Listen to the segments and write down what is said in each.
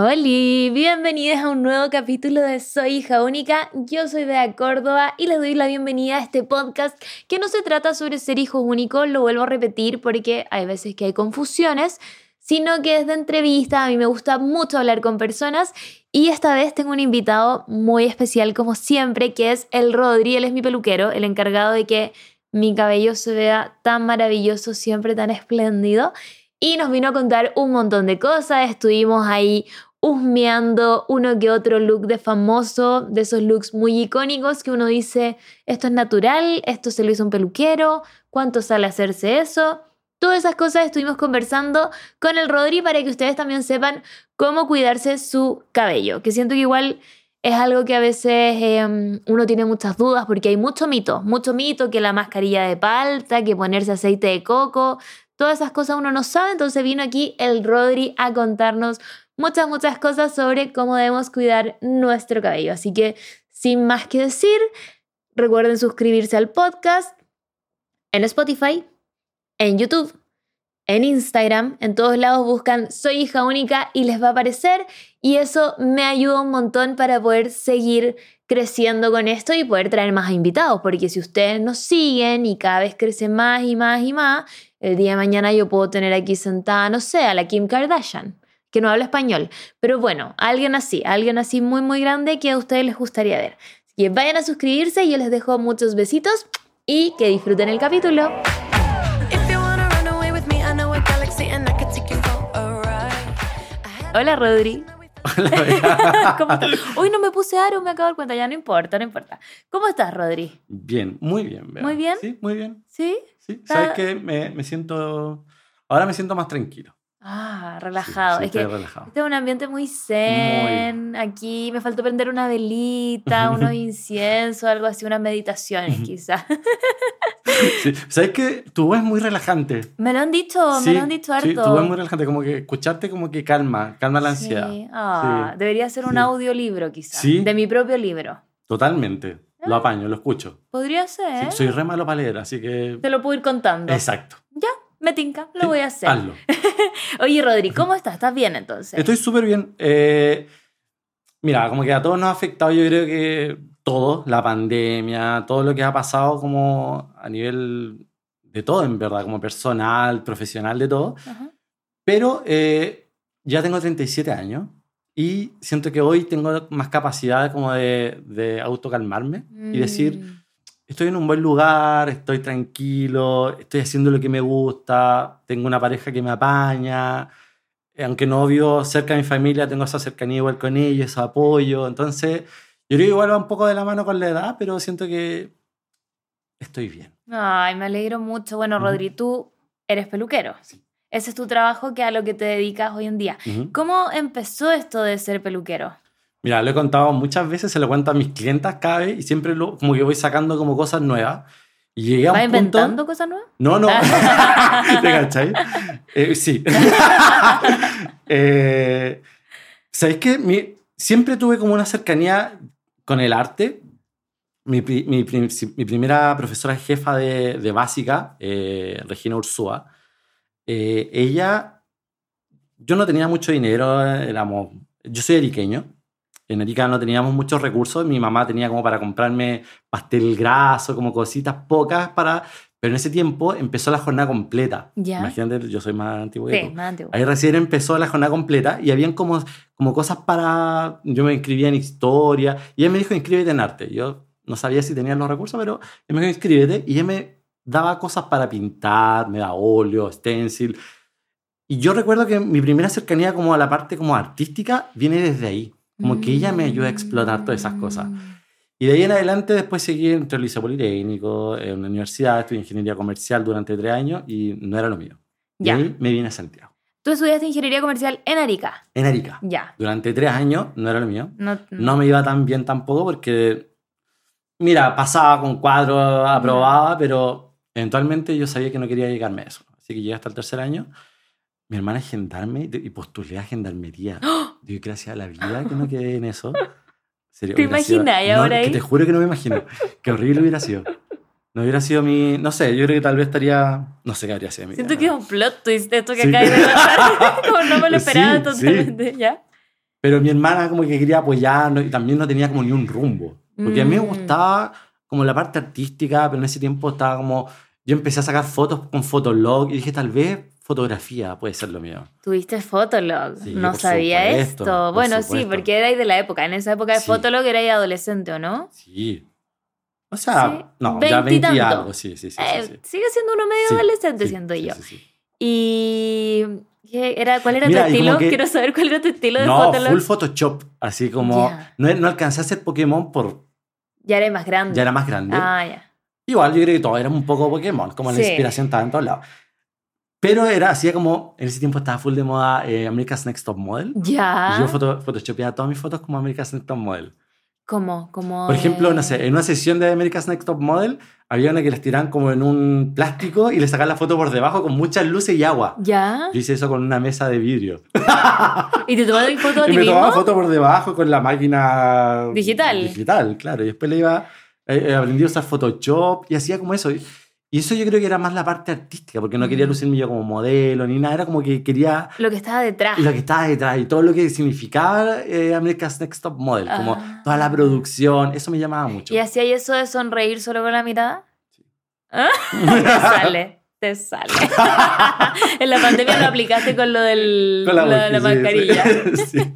Hola, bienvenidos a un nuevo capítulo de Soy hija única. Yo soy Bea Córdoba y les doy la bienvenida a este podcast que no se trata sobre ser hijo único, lo vuelvo a repetir porque hay veces que hay confusiones, sino que es de entrevista. A mí me gusta mucho hablar con personas y esta vez tengo un invitado muy especial como siempre, que es el Rodri, él es mi peluquero, el encargado de que mi cabello se vea tan maravilloso, siempre tan espléndido y nos vino a contar un montón de cosas. Estuvimos ahí husmeando uno que otro look de famoso, de esos looks muy icónicos que uno dice, esto es natural, esto se lo hizo un peluquero, cuánto sale hacerse eso. Todas esas cosas estuvimos conversando con el Rodri para que ustedes también sepan cómo cuidarse su cabello, que siento que igual es algo que a veces em, uno tiene muchas dudas porque hay mucho mito, mucho mito que la mascarilla de palta, que ponerse aceite de coco, Todas esas cosas uno no sabe, entonces vino aquí el Rodri a contarnos muchas, muchas cosas sobre cómo debemos cuidar nuestro cabello. Así que, sin más que decir, recuerden suscribirse al podcast en Spotify, en YouTube, en Instagram, en todos lados buscan Soy hija única y les va a aparecer. Y eso me ayuda un montón para poder seguir creciendo con esto y poder traer más invitados, porque si ustedes nos siguen y cada vez crece más y más y más, el día de mañana yo puedo tener aquí sentada, no sé, a la Kim Kardashian, que no habla español. Pero bueno, alguien así, alguien así muy, muy grande que a ustedes les gustaría ver. Así que vayan a suscribirse, y yo les dejo muchos besitos y que disfruten el capítulo. Hola Rodri. ¿Cómo estás? Hoy no me puse aro, me acabo de dar cuenta, ya no importa, no importa. ¿Cómo estás, Rodri? Bien, muy bien. ¿Muy bien? Sí, muy bien. ¿Sí? Sí, sabes que me, me, siento. Ahora me siento más tranquilo. Ah, relajado. es que relajado. este es un ambiente muy zen. Aquí me faltó prender una velita, unos inciensos, algo así, unas meditaciones quizás. sí. ¿Sabes que tu voz es muy relajante? Me lo han dicho, me lo han dicho harto. Sí, tu voz es muy relajante, como que escucharte como que calma, calma la ansiedad. Ah, debería ser un audiolibro quizás, de mi propio libro. Totalmente. Lo ah. apaño, lo escucho. Podría ser. soy re malo para leer, así que. Te lo puedo ir contando. Exacto. Ya, me tinca, lo voy a hacer. Hazlo. Oye, Rodri, ¿cómo estás? ¿Estás bien entonces? Estoy súper bien. Eh, mira, como que a todos nos ha afectado, yo creo que todo, la pandemia, todo lo que ha pasado como a nivel de todo, en verdad, como personal, profesional, de todo. Pero eh, ya tengo 37 años. Y siento que hoy tengo más capacidad como de, de autocalmarme y decir, mm. Estoy en un buen lugar, estoy tranquilo, estoy haciendo lo que me gusta, tengo una pareja que me apaña, aunque no vivo cerca de mi familia, tengo esa cercanía igual con ellos, ese apoyo. Entonces, yo creo que igual va un poco de la mano con la edad, pero siento que estoy bien. Ay, me alegro mucho. Bueno, Rodri, tú eres peluquero. Sí. Ese es tu trabajo que a lo que te dedicas hoy en día. ¿Cómo empezó esto de ser peluquero? Mira, lo he contado muchas veces, se lo cuento a mis clientas cada vez y siempre lo, como que voy sacando como cosas nuevas. Y llegué a un inventando cosas nuevas? No, no. ¿Te cachai? Eh, sí. eh, ¿Sabéis que siempre tuve como una cercanía con el arte? Mi, mi, mi primera profesora jefa de, de básica, eh, Regina Ursúa, eh, ella, yo no tenía mucho dinero, éramos, yo soy eriqueño, en Arica no teníamos muchos recursos, mi mamá tenía como para comprarme pastel graso, como cositas pocas para... Pero en ese tiempo empezó la jornada completa. Imagínate, yo soy más antiguo. Sí, más antiguo. Ahí recién empezó la jornada completa y habían como, como cosas para... Yo me inscribía en historia y ella me dijo inscríbete en arte. Yo no sabía si tenía los recursos, pero ella me dijo inscríbete y ella me daba cosas para pintar, me da óleo, stencil. Y yo recuerdo que mi primera cercanía como a la parte como artística viene desde ahí. Como que ella me ayuda a explotar todas esas cosas. Y de ahí en adelante después seguí entre el Liceo Politécnico, en la universidad, estudié ingeniería comercial durante tres años y no era lo mío. Y ahí me vine a Santiago. ¿Tú estudiaste ingeniería comercial en Arica? En Arica. Ya. Durante tres años no era lo mío. No, no me iba tan bien tampoco porque, mira, pasaba con cuadros, aprobaba, pero Eventualmente yo sabía que no quería llegarme a eso. Así que llegué hasta el tercer año. Mi hermana es gendarme y postulé a gendarmería. ¡Oh! Digo, gracias a la vida que no quedé en eso. ¿Te imaginas? Y ahora Que te juro que no me imagino. Qué horrible hubiera sido. No hubiera sido mi. No sé, yo creo que tal vez estaría. No sé qué habría sido mi Siento que es un plot twist esto que acá de Como no me lo esperaba totalmente, ¿ya? Pero mi hermana como que quería apoyarnos y también no tenía como ni un rumbo. Porque a mí me Mm. gustaba como la parte artística, pero en ese tiempo estaba como... Yo empecé a sacar fotos con Fotolog y dije, tal vez fotografía puede ser lo mío. Tuviste Fotolog, Sí, no sabía supuesto, esto. Bueno, sí, porque erais de la época. En esa época de Sí. Fotolog erais adolescente, ¿o no? Sí. O sea, Sí, no, ya 20 y veintitanto. algo, sí, sí, sí. sí, Eh. Sigue siendo uno medio adolescente, siento yo. Y ¿qué era, ¿cuál era Mira, tu estilo? que- Quiero saber cuál era tu estilo de No, Fotolog. full Photoshop, así como... Ya. No, no alcancé a hacer Pokémon por... Ya eres más grande. Ya era más grande. Ah, ya. Igual yo creo que todos éramos un poco Pokémon, como la Sí. inspiración estaba en todos lados. Pero era así como, en ese tiempo estaba full de moda eh, America's Next Top Model. Ya. Y yo foto, photoshopeaba todas mis fotos como America's Next Top Model. ¿Cómo? Como Por ejemplo, no sé, en una sesión de America's Next Top Model había una que les tiraban como en un plástico y le sacaban la foto por debajo con muchas luces y agua. ¿Ya? Yo hice eso con una mesa de vidrio. ¿Y te tomaste foto a Y ti me tomaba mismo? foto por debajo con la máquina Digital. Digital, claro. Y después le iba, eh, eh, aprendí a usar Photoshop y hacía como eso. Y eso yo creo que era más la parte artística, porque no quería Mm. lucirme yo como modelo ni nada. Era como que quería Lo que estaba detrás. lo que estaba detrás y todo lo que significaba eh, America's Next Top Model. Como Ah. toda la producción. Eso me llamaba mucho. ¿Y hacía eso de sonreír solo con la mirada? ¿Ah? te sale, te sale. en la pandemia lo aplicaste con lo, del, Con la lo de la sí, sí, mascarilla. sí.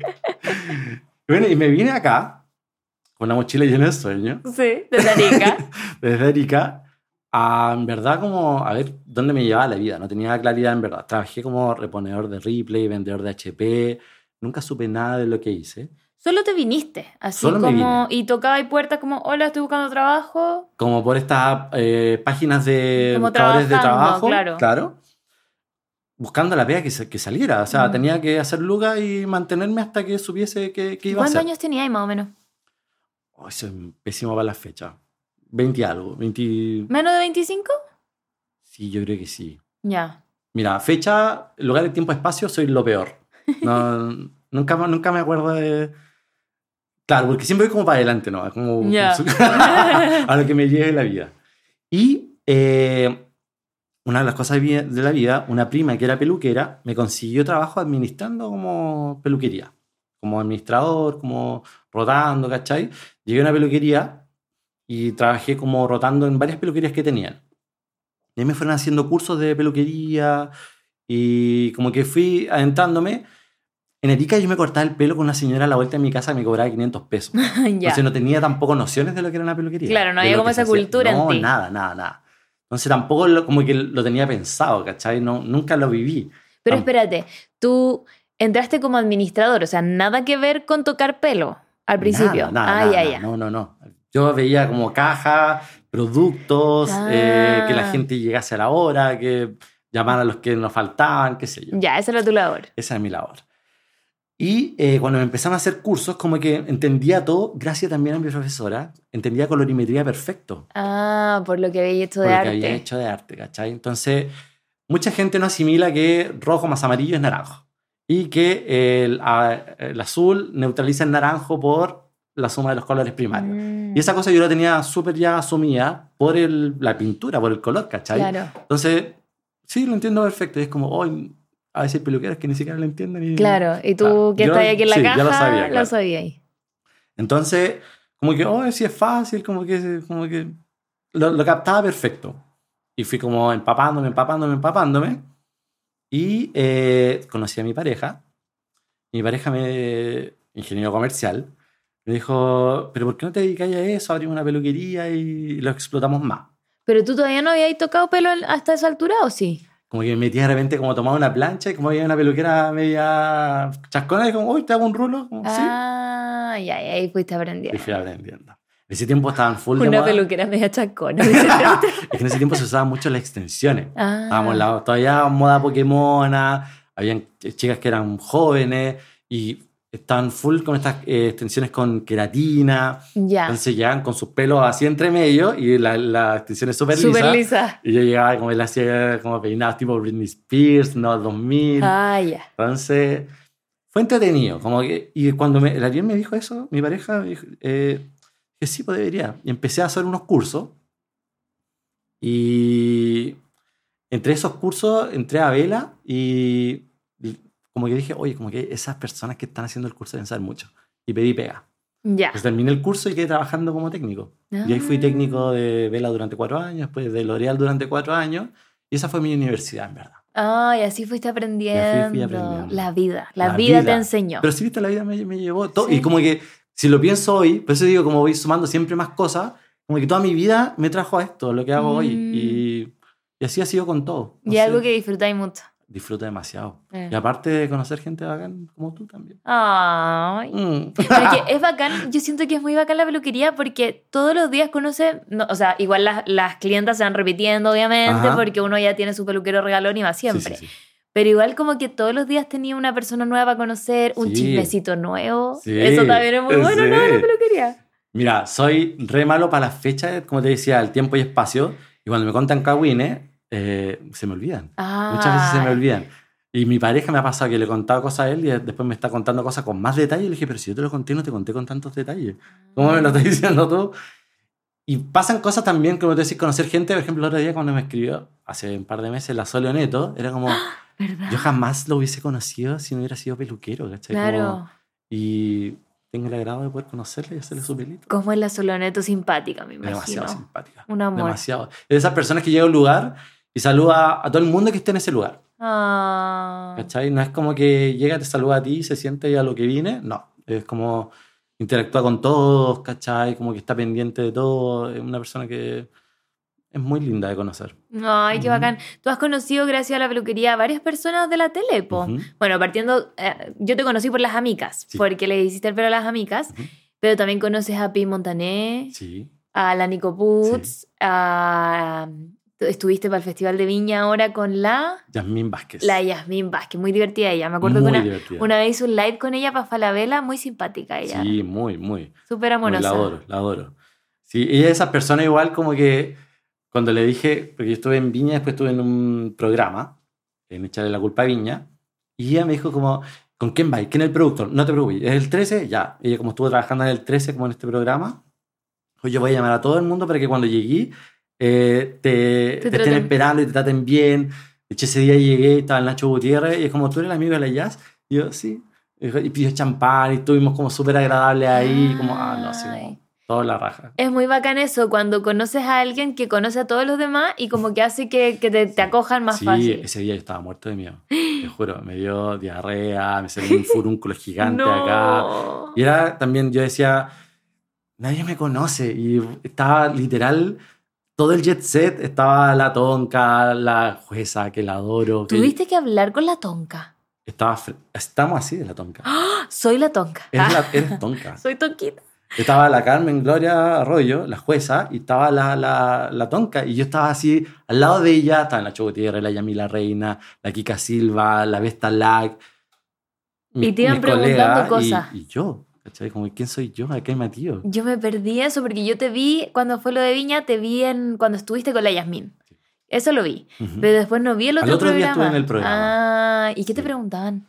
Bueno, y me vine acá con una mochila llena de sueños. Sí, de Arica. desde Erika a, en verdad, como a ver dónde me llevaba la vida. No tenía claridad, en verdad. Trabajé como reponedor de Ripley, vendedor de HP. Nunca supe nada de lo que hice. Solo te viniste, así Solo como. Y tocaba ahí puertas como: Hola, estoy buscando trabajo. Como por estas eh, páginas de Como buscadores de trabajo. claro. Buscando la pega que, que saliera. O sea, Mm. tenía que hacer luga y mantenerme hasta que supiese qué iba a ¿Cuántos hacer. años tenías más o menos? Oh, es pésimo para la fecha. 20 y algo. 20... ¿Menos de 25? Sí, yo creo que sí. Ya. Mira, fecha, lugar de tiempo, espacio, soy lo peor. No, nunca, nunca me acuerdo de... Claro, porque siempre voy como para adelante, ¿no? Como Ya. a lo que me lleve la vida. Y eh, una de las cosas de la vida, una prima que era peluquera, me consiguió trabajo administrando como peluquería. Como administrador, como rotando, ¿cachai? Llegué a una peluquería y trabajé como rotando en varias peluquerías que tenían. Y ahí me fueron haciendo cursos de peluquería y como que fui adentrándome. En Erika yo me cortaba el pelo con una señora a la vuelta de mi casa que me cobraba 500 pesos. ya. Entonces no tenía tampoco nociones de lo que era una peluquería. Claro, no había como esa cultura en No, ti. nada, nada, nada. Entonces tampoco lo- como que lo tenía pensado, ¿cachai? No, nunca lo viví. Pero espérate, tú entraste como administrador, o sea, nada que ver con tocar pelo al principio. Nada, nada, ah, nada, ya, nada. ya. No, no, no. Yo veía como caja, productos, eh, que la Ah. gente llegase a la hora, que llamaran a los que nos faltaban, qué sé yo. Ya, esa era tu labor. Esa es mi labor. Y eh, cuando me empezaron a hacer cursos, como que entendía todo, gracias también a mi profesora, entendía colorimetría perfecto. Ah, por lo que había hecho por de lo arte. que había hecho de arte, ¿cachai? Entonces, mucha gente no asimila que rojo más amarillo es naranjo. Y que el, el azul neutraliza el naranjo por la suma de los colores primarios. Mm, Y esa cosa yo la tenía súper ya asumida por el, la pintura, por el color, ¿cachai? Claro, Entonces, sí, lo entiendo perfecto. Y es como, hoy a veces hay peluqueras que ni siquiera lo entienden. Y... claro. Y tú Claro. que estás aquí en la sí, caja, ya lo sabía, lo sabía ahí. Entonces, como que, oh, sí es fácil, como que, como que lo, lo captaba perfecto. Y fui como empapándome, empapándome, empapándome. Y eh, conocí a mi pareja. Mi pareja, me, ingeniero comercial, me dijo, pero ¿por qué no te dedicas a eso? Abrimos una peluquería y lo explotamos más. Pero tú todavía no habías tocado pelo hasta esa altura, ¿o sí? Como que me metía de repente como tomaba una plancha y como había una peluquera media chascona y como, uy, te hago un rulo. Como, sí. Ah, ya, ya, ahí fuiste Y aprendiendo. fui aprendiendo. En ese tiempo estaban full de Una moda. peluquera media chacona. Es que en ese tiempo se usaban mucho las extensiones. ah, Estábamos la, todavía moda Pokémona, habían ch- chicas que eran jóvenes y estaban full con estas eh, extensiones con queratina. ya. Entonces llegaban con sus pelos así entre medio y la, la extensión es súper lisa. lisa. Y yo llegaba como él hacía como peinados tipo Britney Spears, no 2000. Ah, ya. Entonces fue entretenido. Como que, y cuando me, el me dijo eso, mi pareja, me dijo, eh, que sí, pues debería. Y empecé a hacer unos cursos. Y entre esos cursos entré a Vela y como que dije, oye, como que esas personas que están haciendo el curso deben saber mucho. Y pedí pega. Ya. Pues terminé el curso y quedé trabajando como técnico. Y ahí fui Ah. técnico de Vela durante cuatro años, después de L'Oreal durante cuatro años. Y esa fue mi universidad, en verdad. Ah, y así fuiste aprendiendo. aprendiendo. La vida. La, La vida, te vida. enseñó. Pero si viste, la vida me, me llevó todo. Sí. Y como que, si lo pienso hoy, por eso digo, como voy sumando siempre más cosas, como que toda mi vida me trajo a esto, lo que hago hoy. Mm. Y, y así ha sido con todo. No y sé, algo que disfrutáis mucho. Disfruto demasiado. Eh. Y aparte de conocer gente bacán como tú también. Ay. Mm. Es bacán, yo siento que es muy bacán la peluquería porque todos los días conoce, no, o sea, igual las, las clientas se van repitiendo, obviamente, Ajá. porque uno ya tiene su peluquero regalón y va Sí, siempre. sí, sí. Pero igual como que todos los días tenía una persona nueva a conocer, un Sí. chismecito nuevo. Sí, Eso también es muy bueno, ¿no? sí. La peluquería. Mira, soy re malo para las fechas, como te decía, el tiempo y espacio. Y cuando me contan cagüines, eh, se me olvidan. Muchas veces se me Ay. olvidan. Y mi pareja me ha pasado que le he contado cosas a él y después me está contando cosas con más detalle. Y le dije, pero si yo te lo conté, no te conté con tantos detalles. ¿Cómo me lo estás diciendo tú? Y pasan cosas también, como te decís, conocer gente. Por ejemplo, el otro día cuando me escribió, hace un par de meses, la Sole Neto, era como, ¿Verdad? yo jamás lo hubiese conocido si no hubiera sido peluquero, ¿cachai? Como- Claro. y tengo el agrado de poder conocerle y hacerle su pelito. Como es la Soloneto simpática, me imagino. Demasiado simpática. Un amor. Demasiado. Es de esas personas que llega a un lugar y saluda a todo el mundo que esté en ese lugar. Ah. ¿Cachai? No es como que llega, te saluda a ti y se siente y a lo que viene. No. Es como interactúa con todos, ¿cachai? Como que está pendiente de todo. Es una persona que es muy linda de conocer. Ay, qué Ujú. bacán. Tú has conocido, gracias a la peluquería, a varias personas de la tele, po. Bueno, partiendo, eh, yo te conocí por las amicas, Sí. porque le hiciste el pelo a las amicas, Ujú. pero también conoces a Pi Montané, Sí. a la Nico Putz, a... Estuviste para el Festival de Viña ahora con la, Yasmín Vázquez. la Yasmín Vázquez, muy divertida ella. Me acuerdo muy que una, una vez hice un live con ella para Falabella, muy simpática ella. Sí, muy, muy. Súper amorosa. La adoro, la adoro. Sí, ella es esa persona igual como que cuando le dije, porque yo estuve en Viña, después estuve en un programa, en Echarle la culpa a Viña, y ella me dijo como, ¿con quién vais? ¿Quién es el productor? No te preocupes, ¿es el 13? Ya. Ella como estuvo trabajando en el 13 como en este programa, pues yo voy a llamar a todo el mundo para que cuando llegué eh, te, Te te estén esperando y te traten bien. De hecho, ese día llegué estaba el Nacho Gutiérrez y es como, ¿tú eres el amigo de la Jazz? Y yo, sí. Y pidió champán y estuvimos como súper agradables ahí, como, ah, no, sí, Ay. como, toda la raja. Es muy bacán eso, cuando conoces a alguien que conoce a todos los demás y como que hace que, que te, te acojan más sí, fácil. ese día yo estaba muerto de miedo. Te juro, me dio diarrea, me salió un furúnculo gigante No. acá. Y era también, yo decía, nadie me conoce. Y estaba literal, todo el jet set, estaba la tonca, la jueza, que la adoro. que Tuviste que hablar con la tonca. Estaba, estamos así de la tonca. ¡Ah! Soy la tonca. Eres, la- eres tonca. soy tonquita. Estaba la Carmen Gloria Arroyo, la jueza, y estaba la, la, la tonca. Y yo estaba así, al lado de ella, estaban la Gutiérrez, la Yamila Reina, la Kika Silva, la Vesta Lack. Y te iban preguntando cosas. Y, y yo, ¿cachai? Como, ¿quién soy yo? ¿A qué me tío? Yo me perdí eso porque yo te vi, cuando fue lo de Viña, te vi en, cuando estuviste con la Yasmín. Eso lo vi. Ujú. Pero después no vi el Al otro, otro día programa. estuve en el programa. Ah, ¿y qué te Sí. preguntaban?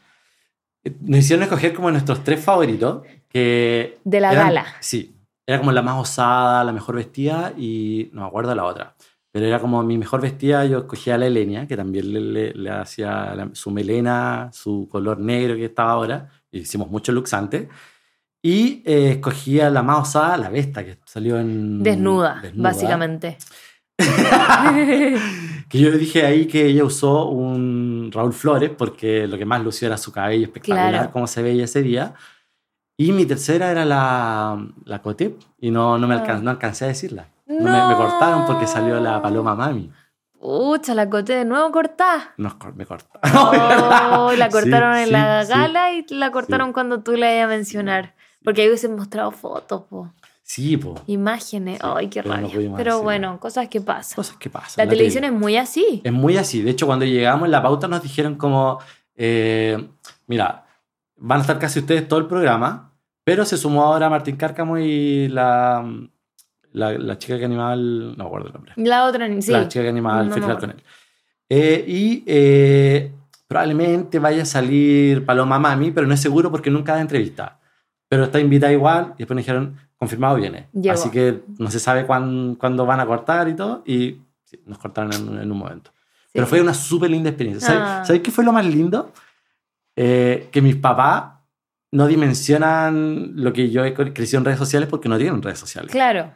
Nos hicieron escoger como nuestros tres favoritos. Que De la eran- gala. Sí. Era como la más osada, la mejor vestida y no me acuerdo la otra. Pero era como mi mejor vestida, yo escogía a la Elenia, que también le, le- le hacía la- su melena, su color negro que estaba ahora. Hicimos muchos looks antes. Y eh, escogía la más osada, la Vesta, que salió en... Desnuda, desnuda. básicamente. que yo dije ahí que ella usó un Raúl Flores porque lo que más lució era su cabello espectacular, Claro. como se veía ese día. Y mi tercera era la, la Coté y no, no, me Ah. no alcancé a decirla. No me, me cortaron porque salió la Paloma Mami. Pucha, la corté de nuevo cortada. Cor- me cortaron. Oh, la Sí, cortaron en sí, la sí. gala y la cortaron cuando tú la ibas a mencionar. Porque ahí hubiesen mostrado fotos, po. Sí, po. imágenes. Sí, Ay, qué pero no rabia. pudimos pero bueno, cosas que pasan. Cosas que pasan. La en televisión tele. es muy así. Es muy así. De hecho, cuando llegamos en la pauta nos dijeron como, eh, mira, van a estar casi ustedes todo el programa, pero se sumó ahora Martín Cárcamo y la, la, la chica que animaba el... No acuerdo el nombre. La otra, sí. La chica que animaba el No festival con él. Eh, y eh, probablemente vaya a salir Paloma Mami, pero no es seguro porque nunca da entrevista. Pero está invitada igual y después nos dijeron, confirmado viene. Llegó. Así que no se sabe cuán- cuándo van a cortar y todo. Y sí, nos cortaron en, en un momento. Pero Sí. fue una súper linda experiencia. ¿Sabes, Ah. ¿sabes qué fue lo más lindo? eh, que mis papás no dimensionan lo que yo he crecido en redes sociales porque no tienen redes sociales. Claro.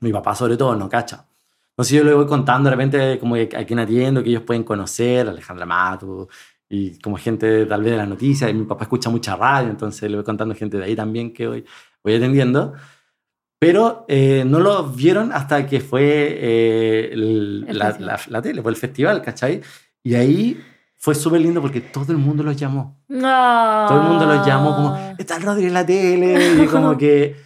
Mi papá sobre todo no cacha. Entonces yo le voy contando de repente como a quién atiendo, que ellos pueden conocer, Alejandra Mato, y como gente tal vez de las noticias, y mi papá escucha mucha radio, entonces le voy contando gente de ahí también que voy, voy atendiendo. Pero eh, no lo vieron hasta que fue eh, el- El la, la- la tele, fue el festival, ¿cachai? Y ahí fue súper lindo porque todo el mundo los llamó. Todo el mundo los llamó como, está el Rodri en la tele. Y como que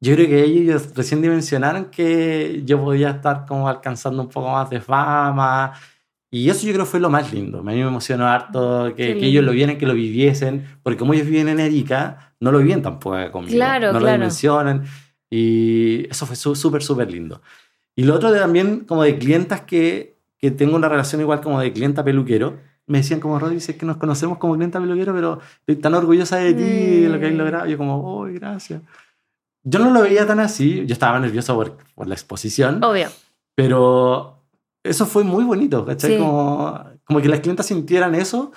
yo creo que ellos recién dimensionaron que yo podía estar como alcanzando un poco más de fama. Y eso yo creo fue lo más lindo. A mí me emocionó harto Qué que, que ellos lo vieran, que lo viviesen. Porque como ellos viven en Erika, no lo viven tampoco conmigo. Claro, no lo claro. dimensionan. Y eso fue súper, súper lindo. Y lo otro de también como de clientas que, que tengo una relación igual como de clienta peluquero. Me decían como, Rodri, es que nos conocemos como clienta peluquero, pero estoy tan orgullosa de ti, de lo que has Mm. logrado. Yo como, oh, gracias. Yo no lo veía tan así. Yo estaba nervioso por, por la exposición. Obvio. Pero eso fue muy bonito, ¿cachai? Sí. Como, como que las clientas sintieran eso.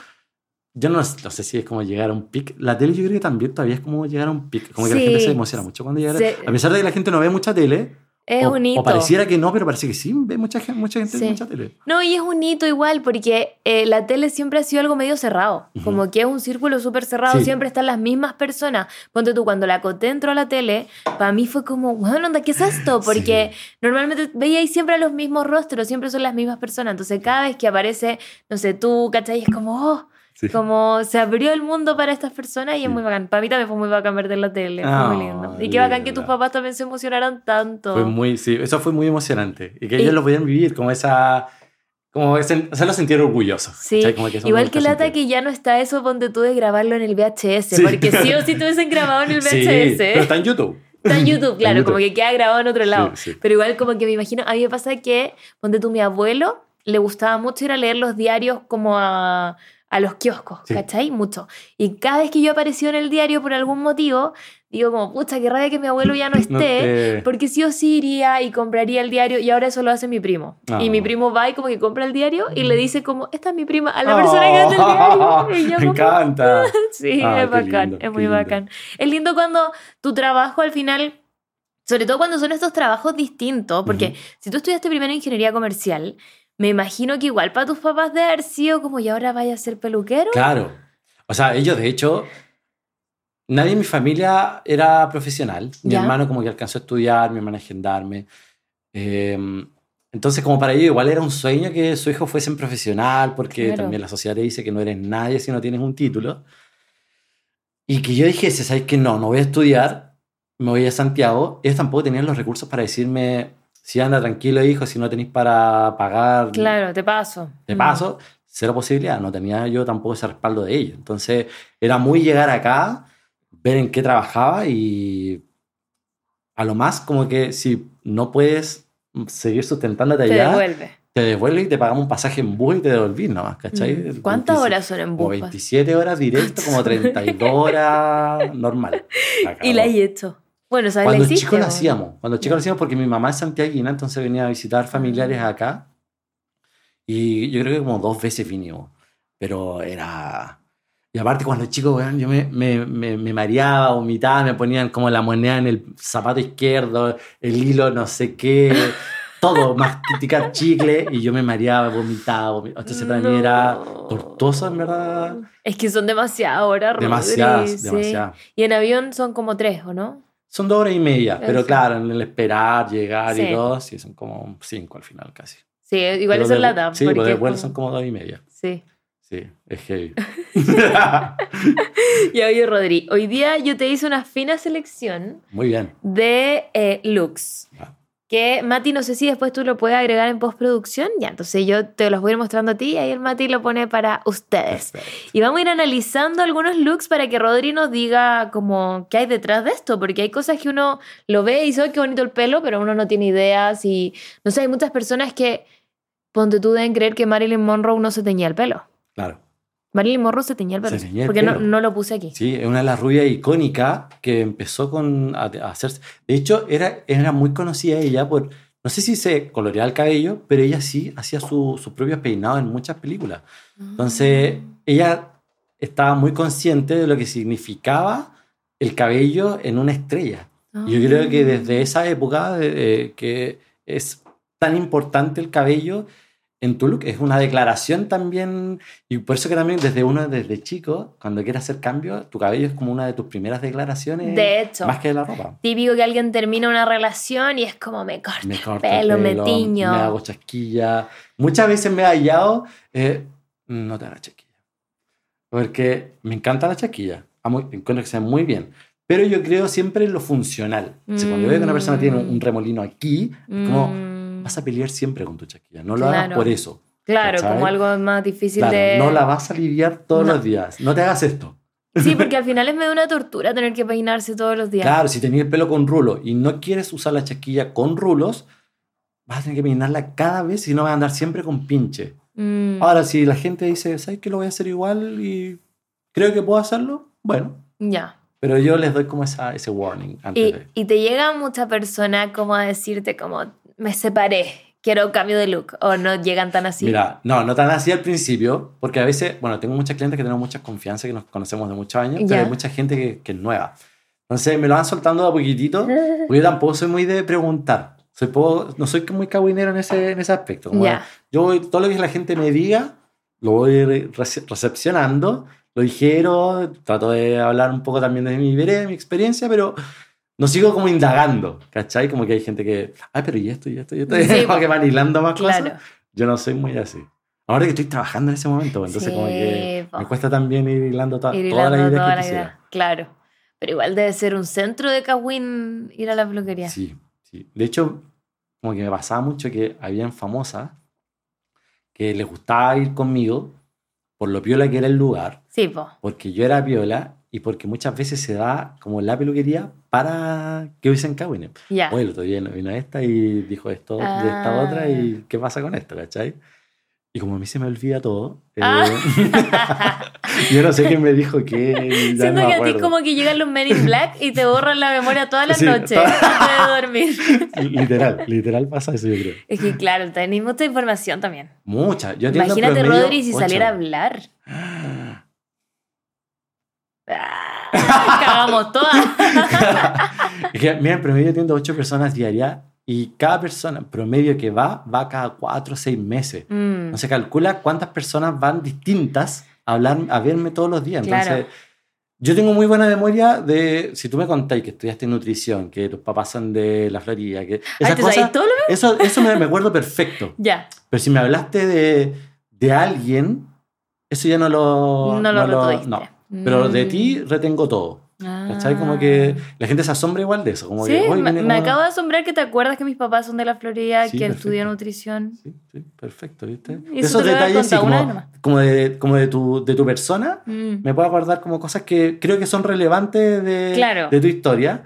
Yo no, no sé si es como llegar a un pic. La tele yo creo que también todavía es como llegar a un pic. Como que la gente Sí. se emociona mucho cuando llega. Se- A pesar de que la gente no ve mucha tele. Es o, un hito. o pareciera que no, pero parece que sí. Ve mucha gente, mucha gente Sí. mucha tele. No, y es un hito igual, porque eh, la tele siempre ha sido algo medio cerrado. Como que es un círculo súper cerrado, Sí. siempre están las mismas personas. Ponte tú, cuando la Coté entró a la tele, para mí fue como, bueno, onda, ¿qué es esto? Porque normalmente veía ahí siempre los mismos rostros, siempre son las mismas personas. Entonces, cada vez que aparece, no sé, tú, ¿cachai? Es como, oh, Sí. como se abrió el mundo para estas personas y es Sí. muy bacán. Para mí también fue muy bacán verte en la tele, fue Ah, muy lindo. Y qué bacán que tus papás también se emocionaran tanto. Fue muy, sí, eso fue muy emocionante. Y que Y- ellos lo podían vivir como esa. Como ese, hacerlo sentir orgullosos. Sí, ¿cachai? Como que igual que lata que ya no está eso, ponte tú de grabarlo en el VHS, Sí. porque sí o sí te hubiesen grabado en el Sí, VHS. pero está en YouTube. Está en YouTube, claro, YouTube. como que queda grabado en otro lado. Sí, sí. Pero igual como que me imagino, a mí me pasa que, ponte tú, mi abuelo le gustaba mucho ir a leer los diarios como a, a los kioscos, Sí. ¿cachai? Mucho. Y cada vez que yo apareció en el diario por algún motivo, digo como, pucha, qué rabia que mi abuelo ya no esté. No te- Porque sí o sí iría y compraría el diario y ahora eso lo hace mi primo. Ah. Y mi primo va y como que compra el diario y le dice como, esta es mi prima, a la persona que vende el diario. Y yo Me como, encanta. Sí, Ah, es bacán, lindo, es muy lindo. bacán. Es lindo cuando tu trabajo al final, sobre todo cuando son estos trabajos distintos, porque Ujú. si tú estudiaste primero ingeniería comercial, me imagino que igual para tus papás de haber sido como, y ahora vaya a ser peluquero. Claro. O sea, ellos de hecho, nadie en mi familia era profesional. Mi Ya. hermano como que alcanzó a estudiar, mi hermana a agendarme. Eh, entonces como para ellos igual era un sueño que su hijo fuese un profesional, porque Claro. también la sociedad te dice que no eres nadie si no tienes un título. Y que yo dijese, ¿sabes qué? No, no voy a estudiar, me voy a Santiago. Ellos tampoco tenían los recursos para decirme, si anda tranquilo hijo, si no tenéis para pagar Claro, te paso. de Mm. paso, cero posibilidad, no tenía yo tampoco ese respaldo de ellos. Entonces, era muy llegar acá, ver en qué trabajaba y a lo más como que si no puedes seguir sustentándote Te allá, devuelve. te devuelves y te pagan un pasaje en bus y te devolvís nomás, ¿cachai? Mm. ¿Cuántas 27 horas son en bus? pa? 27 horas directo, como 32 horas normal. La Y la he hecho. Bueno, ¿sabes? Cuando chicos lo hacíamos, cuando chicos lo hacíamos porque mi mamá es santiaguina, entonces venía a visitar familiares Ah. acá. Y yo creo que como dos veces vinimos. Pero era... Y aparte cuando chicos, weón, yo me, me, me, me mareaba, vomitaba, me ponían como la moneda en el zapato izquierdo, el hilo no sé qué, todo, masticar chicle, y yo me mareaba, vomitaba, vomitaba. Entonces para mí era No. tortuoso, en verdad. Es que son demasiadas horas, Demasiadas, demasiadas. Y en avión son como tres, ¿o no? Son dos horas y media, pero Eso. claro, en el esperar, llegar Sí. y todo, sí, son como cinco al final casi. Sí, igual Pero eso es de- lata. Sí, porque pero de vuelo como- son como dos y media. Sí. Sí, es heavy. Y oye, Rodri, hoy día yo te hice una fina selección Muy bien. de eh, looks. Ah. Que Mati, no sé si después tú lo puedes agregar en postproducción. Ya, entonces yo te los voy a ir mostrando a ti y ahí el Mati lo pone para ustedes. Perfecto. Y vamos a ir analizando algunos looks para que Rodri nos diga como qué hay detrás de esto, porque hay cosas que uno lo ve y dice, "Ay, qué bonito el pelo, pero uno no tiene ideas y no sé, hay muchas personas que, ponte tú, deben creer que Marilyn Monroe no se teñía el pelo. Claro. Marilyn Monroe se teñía el pelo, el porque no, pelo. no lo puse aquí. Sí, es una de las rubias icónicas que empezó con a, a hacerse. De hecho, era, era muy conocida ella por. No sé si se coloreaba el cabello, pero ella sí hacía su- sus propios peinados en muchas películas. Entonces, ella estaba muy consciente de lo que significaba el cabello en una estrella. Y yo creo que Ah. desde esa época de- de que es tan importante el cabello en tu look, es una declaración también, y por eso que también desde uno, desde chico, cuando quiere hacer cambio, tu cabello es como una de tus primeras declaraciones, De hecho. más que la ropa. Típico que alguien termina una relación y es como me corto Me el corto pelo, el me pelo, tiño. me hago chasquilla. Muchas veces me he hallado, eh, no te hagas chasquilla. Porque me encanta la chasquilla, amo- encuentro que se ve muy bien. Pero yo creo siempre en lo funcional. O sea, cuando veo que una persona tiene un, un remolino aquí, es como Mm, vas a pelear siempre con tu chasquilla. No lo hagas Claro. por eso. claro, como algo más difícil Claro, de... no la vas a lidiar todos No. los días. No te hagas esto. Sí, porque al final es medio una tortura tener que peinarse todos los días. Claro, si tenías el pelo con rulo y no quieres usar la chasquilla con rulos, vas a tener que peinarla cada vez y no vas a andar siempre con pinche. Mm, Ahora, si la gente dice, ¿sabes que lo voy a hacer igual y creo que puedo hacerlo? Bueno, ya. pero yo les doy como esa, ese warning antes Y, de... y te llega mucha persona como a decirte como, me separé, quiero cambio de look, o no llegan tan así. Mira, no, no tan así al principio, porque a veces, bueno, tengo muchas clientes que tenemos mucha confianza, que nos conocemos de muchos años, Ya. pero hay mucha gente que, que es nueva. Entonces me lo van soltando de a poquitito, porque yo tampoco soy muy de preguntar. Soy poco- no soy muy cabuinero en ese, en ese aspecto. Como. Yo todo lo que la gente me diga, lo voy re- rece- recepcionando, lo dijeron, trato de hablar un poco también de mi de mi experiencia, pero no sigo como indagando, ¿cachai? Como que hay gente que, ay, pero y esto, y esto, y esto, Sí, como que van hilando más Claro. cosas. Yo no soy muy así. Ahora que estoy trabajando en ese momento, pues, entonces como que Sí, po. me cuesta también ir hilando to- Ir todas las hilando ideas toda que la quisiera. idea. Claro. Pero igual debe ser un centro de Kawin ir a la peluquería. Sí, sí. De hecho, como que me pasaba mucho que habían famosas que les gustaba ir conmigo por lo piola que era el lugar, Sí, po. porque yo era piola y porque muchas veces se da como la peluquería para que hubiesen cagüines. Ya. Oye, el otro día vino esta y dijo esto de esta Ah. otra y ¿qué pasa con esto, cachai? Y como a mí se me olvida todo, eh, Ah. yo no sé quién me dijo qué. ya Siento no que a ti acuerdo. como que llegan los Men in Black y te borran la memoria todas las Sí, noches antes de dormir. Literal, literal pasa eso, yo creo. Es que claro, tenés mucha información también. Mucha. Yo Imagínate Rodri si ocho. saliera a hablar. Ah. Ah, cagamos todas. Mira, en promedio atiendo ocho personas diarias y cada persona, promedio que va, va cada cuatro o seis meses. Mm, No se calcula cuántas personas van distintas a, hablar, a verme todos los días. Entonces, Claro. yo tengo muy buena memoria de, si tú me contáis que estudiaste nutrición, que tus papás son de la Florida, que Ay, esas ¿te cosas, todo lo eso, eso me, me acuerdo perfecto. Ya. Pero si me hablaste de, de alguien, eso ya no lo... No lo retuviste. no. Pero de Mm. ti retengo todo. ¿Cachai? Como Ah. que la gente se asombra igual de eso. Como Sí, que, "Oye, me, me acabo de asombrar que te acuerdas que mis papás son de la Florida, Sí, que perfecto. estudian nutrición. Sí, sí, perfecto, ¿viste? Y eso Esos detalles sí, como, como, de, como de, tu, de tu persona, Mm. me puedo acordar como cosas que creo que son relevantes de, Claro. de tu historia.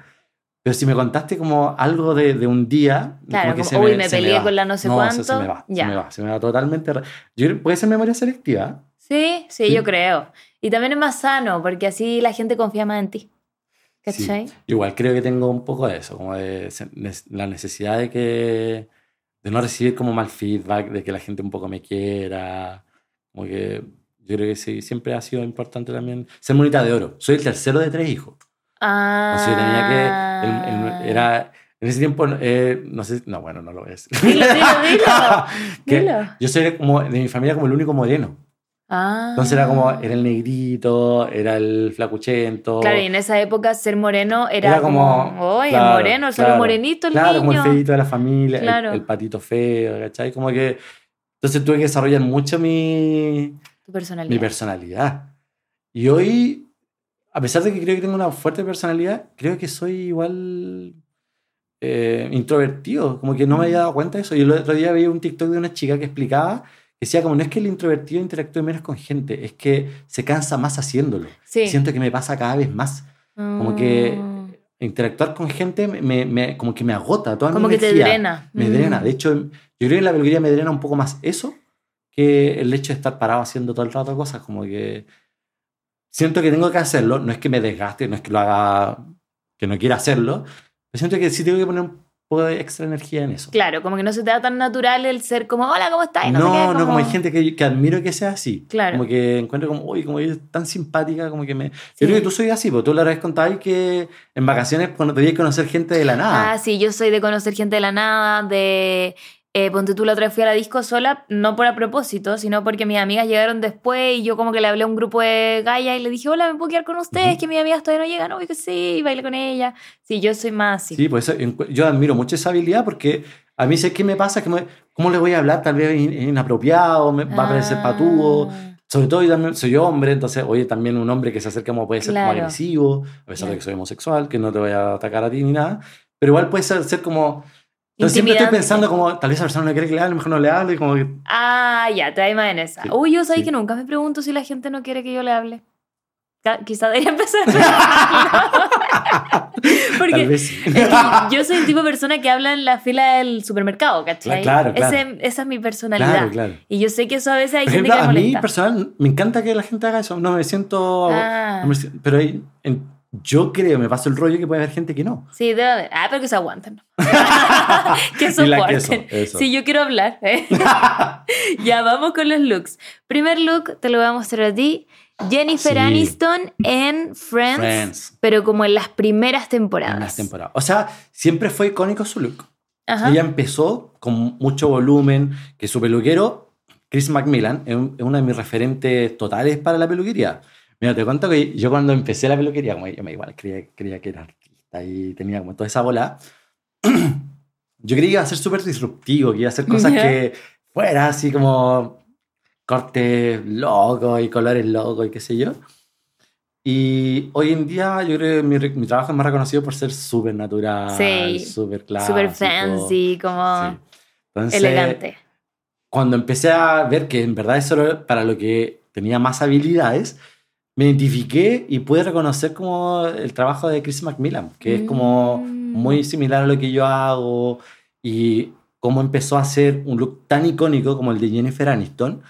Pero si me contaste como algo de, de un día, Claro, como que como, se uy, me, me peleé va. con la no sé no, cuánto. Se, se me va, Ya. se me va, se me va totalmente. Yo puede ser memoria selectiva. Sí, sí, Sí. yo creo. Y también es más sano, porque así la gente confía más en ti. Sí. ¿Cachai? Igual creo que tengo un poco de eso, como de la necesidad de que de no recibir como mal feedback, de que la gente un poco me quiera, como que yo creo que sí, siempre ha sido importante también ser monita de oro. Soy el tercero de tres hijos. Ah. O sea, tenía que, el- el- era, en ese tiempo, eh, no sé, no, bueno, no lo decir. Dilo, dilo, dilo. Dilo. Yo soy como, de mi familia como el único moreno. Ah. Entonces era como, era el negrito, era el flacuchento. Claro, y en esa época ser moreno era, Era como, oye, claro, moreno, solo claro, morenito el Claro, niño. como el feito de la familia, el- Claro. el, patito feo, ¿cachai? Como que. Entonces tuve que desarrollar mucho mi, Tu personalidad. mi personalidad. Y hoy, a pesar de que creo que tengo una fuerte personalidad, creo que soy igual eh, introvertido. Como que no me había dado cuenta de eso. Yo el otro día veía un TikTok de una chica que explicaba. Decía como no es que el introvertido interactúe menos con gente, es que se cansa más haciéndolo. sí. Siento que me pasa cada vez más. como que Mm. interactuar con gente me, me- como que me agota toda mi Como que te energía. drena. Me Mm. drena. De hecho, yo creo que la peluquería me drena un poco más eso que el hecho de estar parado haciendo todo el rato cosas. Como que siento que tengo que hacerlo. No es que me desgaste, no es que lo haga, que no quiera hacerlo. Pero siento que sí tengo que poner un poco de extra energía en eso. Claro, como que no se te da tan natural el ser como, hola, ¿cómo estás? No, no, como hay gente que, que admiro que sea así. Claro. Como que encuentro como, uy, como es tan simpática, como que me... Yo creo que tú soy así, porque tú la vez contabas que en vacaciones podías conocer gente de la nada. Ah, sí, yo soy de conocer gente de la nada, de... Eh, ponte tú la otra vez fui a la disco sola, no por a propósito, sino porque mis amigas llegaron después y yo como que le hablé a un grupo de gallas y le dije, hola, ¿me puedo quedar con ustedes? Ujú. Que mis amigas todavía no llegan, no, y que sí, y bailé con ella. Sí, yo soy más así. Sí, pues yo admiro mucho esa habilidad porque a mí sé qué me pasa, que me- cómo le voy a hablar, tal vez inapropiado, me va a parecer patudo. Ah, Sobre todo yo también soy hombre, entonces, oye, también un hombre que se acerca como puede ser como Claro. agresivo, a pesar de Claro. que soy homosexual, que no te voy a atacar a ti ni nada, pero igual puede ser, ser como... Entonces siempre estoy pensando como, tal vez esa persona no quiere que le hable, mejor no le hable, como que... Ah, ya, te más en esa. Sí, Uy, yo sabía sí. que nunca me pregunto si la gente no quiere que yo le hable. Quizá debería empezar a Porque es que yo soy el tipo de persona que habla en la fila del supermercado, ¿cachai? Claro, claro. Ese- esa es mi personalidad. Claro, claro. Y yo sé que eso a veces hay Por gente ejemplo, que le a mí molesta. personal me encanta que la gente haga eso, no me siento... Ah. no me pero en- yo creo, me paso el rollo que puede haber gente que no. Sí, debe haber. Ah, pero que se aguanten. que soporten. Sí, yo quiero hablar. ¿eh? ya, vamos con los looks. Primer look, te lo voy a mostrar a ti. Jennifer Sí. Aniston en Friends, Friends. pero como en las primeras temporadas. En las temporadas. O sea, siempre fue icónico su look. Ajá. Ella empezó con mucho volumen, que su peluquero, Chris Macmillan, es, un- es uno de mis referentes totales para la peluquería. Mira, te cuento que yo cuando empecé la peluquería, como yo me igual creía, creía que era artista y tenía como toda esa bola, yo creía que iba a ser súper disruptivo, que iba a hacer cosas Ya. que fuera así como cortes locos y colores locos y qué sé yo. Y hoy en día yo creo que mi, mi trabajo es más reconocido por ser súper natural, Sí. súper clásico. Super fancy, como Sí. Entonces, elegante. Cuando empecé a ver que en verdad eso era para lo que tenía más habilidades, me identifiqué y pude reconocer como el trabajo de Chris Macmillan, que es como Mm. muy similar a lo que yo hago y cómo empezó a hacer un look tan icónico como el de Jennifer Aniston,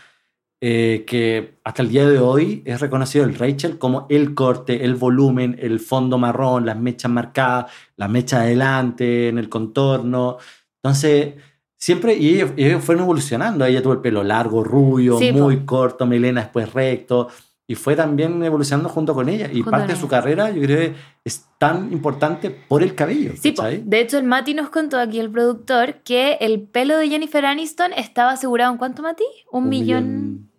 eh, que hasta el día de hoy es reconocido el Rachel como el corte, el volumen, el fondo marrón, las mechas marcadas, las mechas adelante, en el contorno. Entonces, siempre, y ellos, ellos fueron evolucionando. Ella tuvo el pelo largo, rubio, Sí, muy corto, melena después recto. Y fue también evolucionando junto con ella. Y Junto parte de su carrera, yo creo que es tan importante por el cabello. Sí, de hecho el Mati nos contó aquí, el productor, que el pelo de Jennifer Aniston estaba asegurado en cuánto, Mati? Un, Un millón...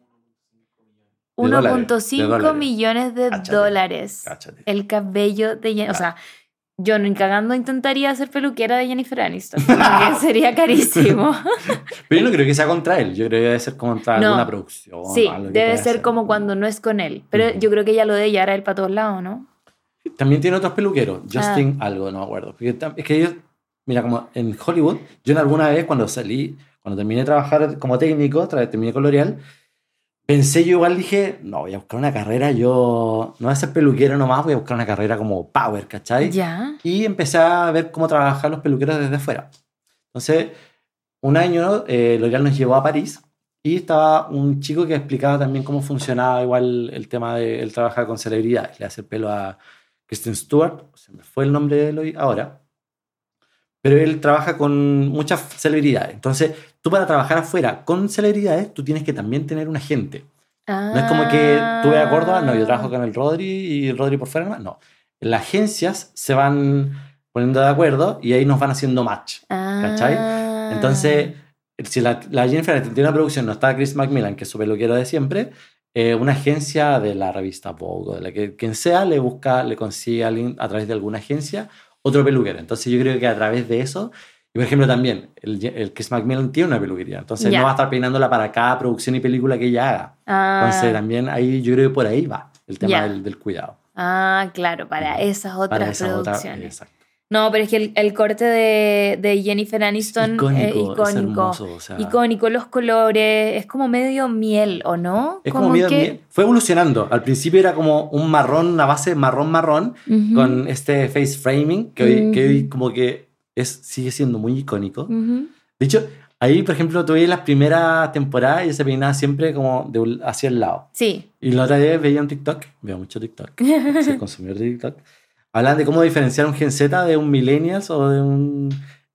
de 1.5 dólares. millones de Cáchate, dólares. Cáchate. El cabello de Jennifer. O sea, yo ni cagando intentaría ser peluquera de Jennifer Aniston. porque sería carísimo. Pero yo no creo que sea contra él. Yo creo que debe ser contra No. alguna producción. sí, algo debe ser hacer. como cuando no es con él. Pero Ujú. yo creo que ya lo de ella era el para todos lados, ¿no? También tiene otros peluqueros. Ah. Justin algo, no me acuerdo. Porque es que ellos, mira, como en Hollywood, yo en alguna vez cuando salí, cuando terminé de trabajar como técnico, terminé con L'Oreal, pensé yo igual dije, no, voy a buscar una carrera, yo no voy a ser peluquero nomás, voy a buscar una carrera como power, ¿cachai? Ya. Y empecé a ver cómo trabajar los peluqueros desde afuera. Entonces, un año eh, L'Oreal nos llevó a París y estaba un chico que explicaba también cómo funcionaba igual el tema de él trabajar con celebridades. Le hace el pelo a Kristen Stewart, se me fue el nombre de él hoy- ahora, pero él trabaja con muchas celebridades. Entonces, tú para trabajar afuera con celebridades, tú tienes que también tener un agente. No es como que tú veas a Córdoba, no, yo trabajo con el Rodri y el Rodri por fuera, nomás. no. Las agencias se van poniendo de acuerdo y ahí nos van haciendo match. ¿cachai? Ah. Entonces, si la, la Jennifer tiene una producción, no está Chris Macmillan, que es su peluquero de siempre, eh, una agencia de la revista Vogue, de la que quien sea, le busca, le consigue a alguien a través de alguna agencia otro peluquero. Entonces, yo creo que a través de eso, y por ejemplo, también el, el Chris Macmillan tiene una peluquería, entonces no va a estar peinándola para cada producción y película que ella haga. Ah. Entonces, también ahí yo creo que por ahí va el tema del, del cuidado. Ah, claro, para esas otras Para esa otra- producciones. exacto. No, pero es que el, el corte de, de Jennifer Aniston icónico, es es icónico. hermoso, o sea. Icónico, los colores, es como medio miel, ¿o no? Es como medio- que... medio- fue evolucionando. Al principio era como un marrón, una base marrón marrón, Ujú, con este face framing, que hoy, que hoy como que es, sigue siendo muy icónico. ujú. De hecho, ahí, por ejemplo, tuve las primeras temporadas y se peinaba siempre como de, hacia el lado. Sí. Y la otra vez veía un TikTok, veo mucho TikTok, soy consumidor de TikTok, hablan de cómo diferenciar un Gen Z de un Millennials o de un...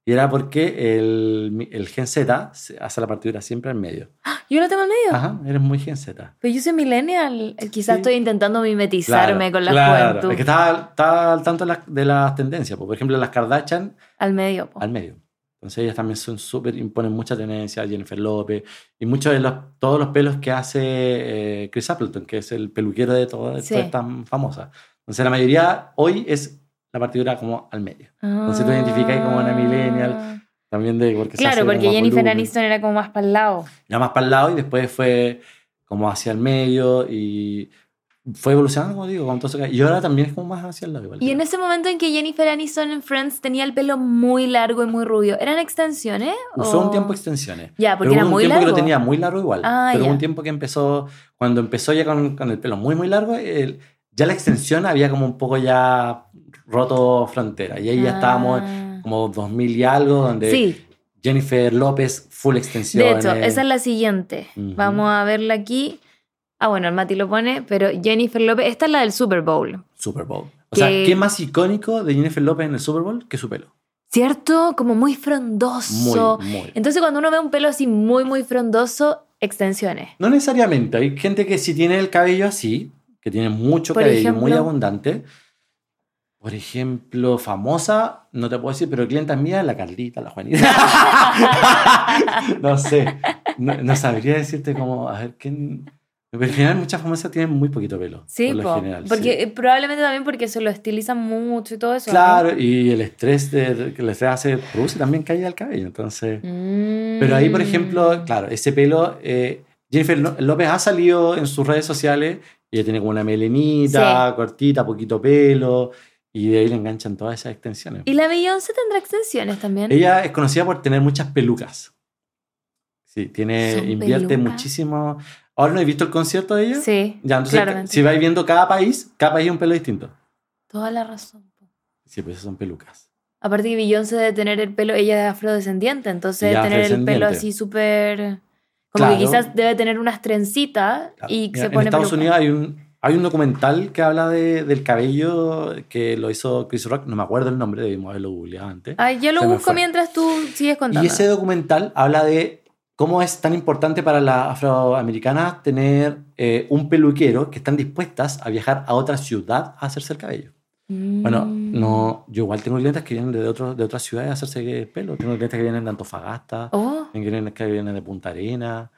Y era porque el, el gen Z hace la partidura siempre en medio. Yo lo tengo en medio. Ajá, eres muy gen Z. Pero yo soy millennial. Quizás Sí. estoy intentando mimetizarme Claro, con la claro. juventud. Es que está, está al tanto de las, de las tendencias. Por ejemplo, las Kardashian Al medio. po. al medio. Entonces ellas también son súper, imponen mucha tendencia, Jennifer López, y muchos de los, todos los pelos que hace eh, Chris Appleton, que es el peluquero de todas Sí. estas tan famosas. Entonces la mayoría hoy es la partidura como al medio. Entonces tú identificas como una millennial, También de porque se hace Claro, porque Jennifer volumen. Aniston era como más para el lado. Ya más para el lado y después fue como hacia el medio y fue evolucionando, como digo, con todo eso que- Y ahora también es como más hacia el lado. igual. Y en ese momento en que Jennifer Aniston en Friends tenía el pelo muy largo y muy rubio, ¿eran extensiones? Usó o- un tiempo extensiones. Ya, porque Pero era hubo un muy tiempo que largo. lo tenía muy largo igual. Ah, pero hubo un tiempo que empezó, cuando empezó ya con, con el pelo muy, muy largo, el- ya la extensión había como un poco ya roto frontera. Y ahí ya estábamos Ah. como 2000 y algo, donde Sí, Jennifer López, full extensión. de hecho, esa es la siguiente. Vamos a verla aquí. Ah, bueno, el Mati lo pone, pero Jennifer López, esta es la del Super Bowl. Super Bowl. O Que- sea, ¿qué más icónico de Jennifer López en el Super Bowl que su pelo? ¿Cierto? Como muy frondoso. Muy, muy. Entonces, cuando uno ve un pelo así muy, muy frondoso, extensiones. No necesariamente. Hay gente que sí tiene el cabello así, que tiene mucho Por cabello, muy ejemplo. abundante. Por ejemplo, famosa, no te puedo decir, pero clientas mías, la Carlita, la Juanita. no sé. No, no sabría decirte cómo, a ver, ¿quién? Pero en general muchas famosas tienen muy poquito pelo. Sí, por lo po, general, porque sí. eh, probablemente también porque se lo estilizan mucho y todo eso. ¿no? Claro, y el estrés de, que el estrés hace, produce también caída del cabello, entonces... Mm. Pero ahí, por ejemplo, claro, ese pelo, eh, Jennifer López ha salido en sus redes sociales ella tiene como una melenita, cortita, poquito pelo, y de ahí le enganchan todas esas extensiones. ¿Y la Beyoncé tendrá extensiones también? Ella es conocida por tener muchas pelucas. Sí, tiene, ¿Son invierte muchísimo. ¿Ahora no he visto el concierto de ella? Sí, Ya, entonces, claramente. si vais viendo cada país, cada país es un pelo distinto. Toda la razón. Sí, pues esas son pelucas. Aparte que Beyoncé debe tener el pelo, ella es afrodescendiente, entonces Ya, debe tener el pelo así súper... Como Claro. que quizás debe tener unas trencitas Claro. y Mira, se pone en Estados peluca. Unidos hay un, hay un documental que habla de, del cabello que lo hizo Chris Rock, no me acuerdo el nombre, debimos haberlo googleado antes. Ay, yo lo Se busco mientras tú sigues contando. Y ese documental habla de cómo es tan importante para las afroamericanas tener eh, un peluquero que están dispuestas a viajar a otra ciudad a hacerse el cabello. Bueno, Mm. no, yo igual tengo clientes que vienen de, otro, de otras ciudades a hacerse el pelo. Tengo clientes que vienen de Antofagasta, Oh, tengo clientes que vienen de Punta Arena,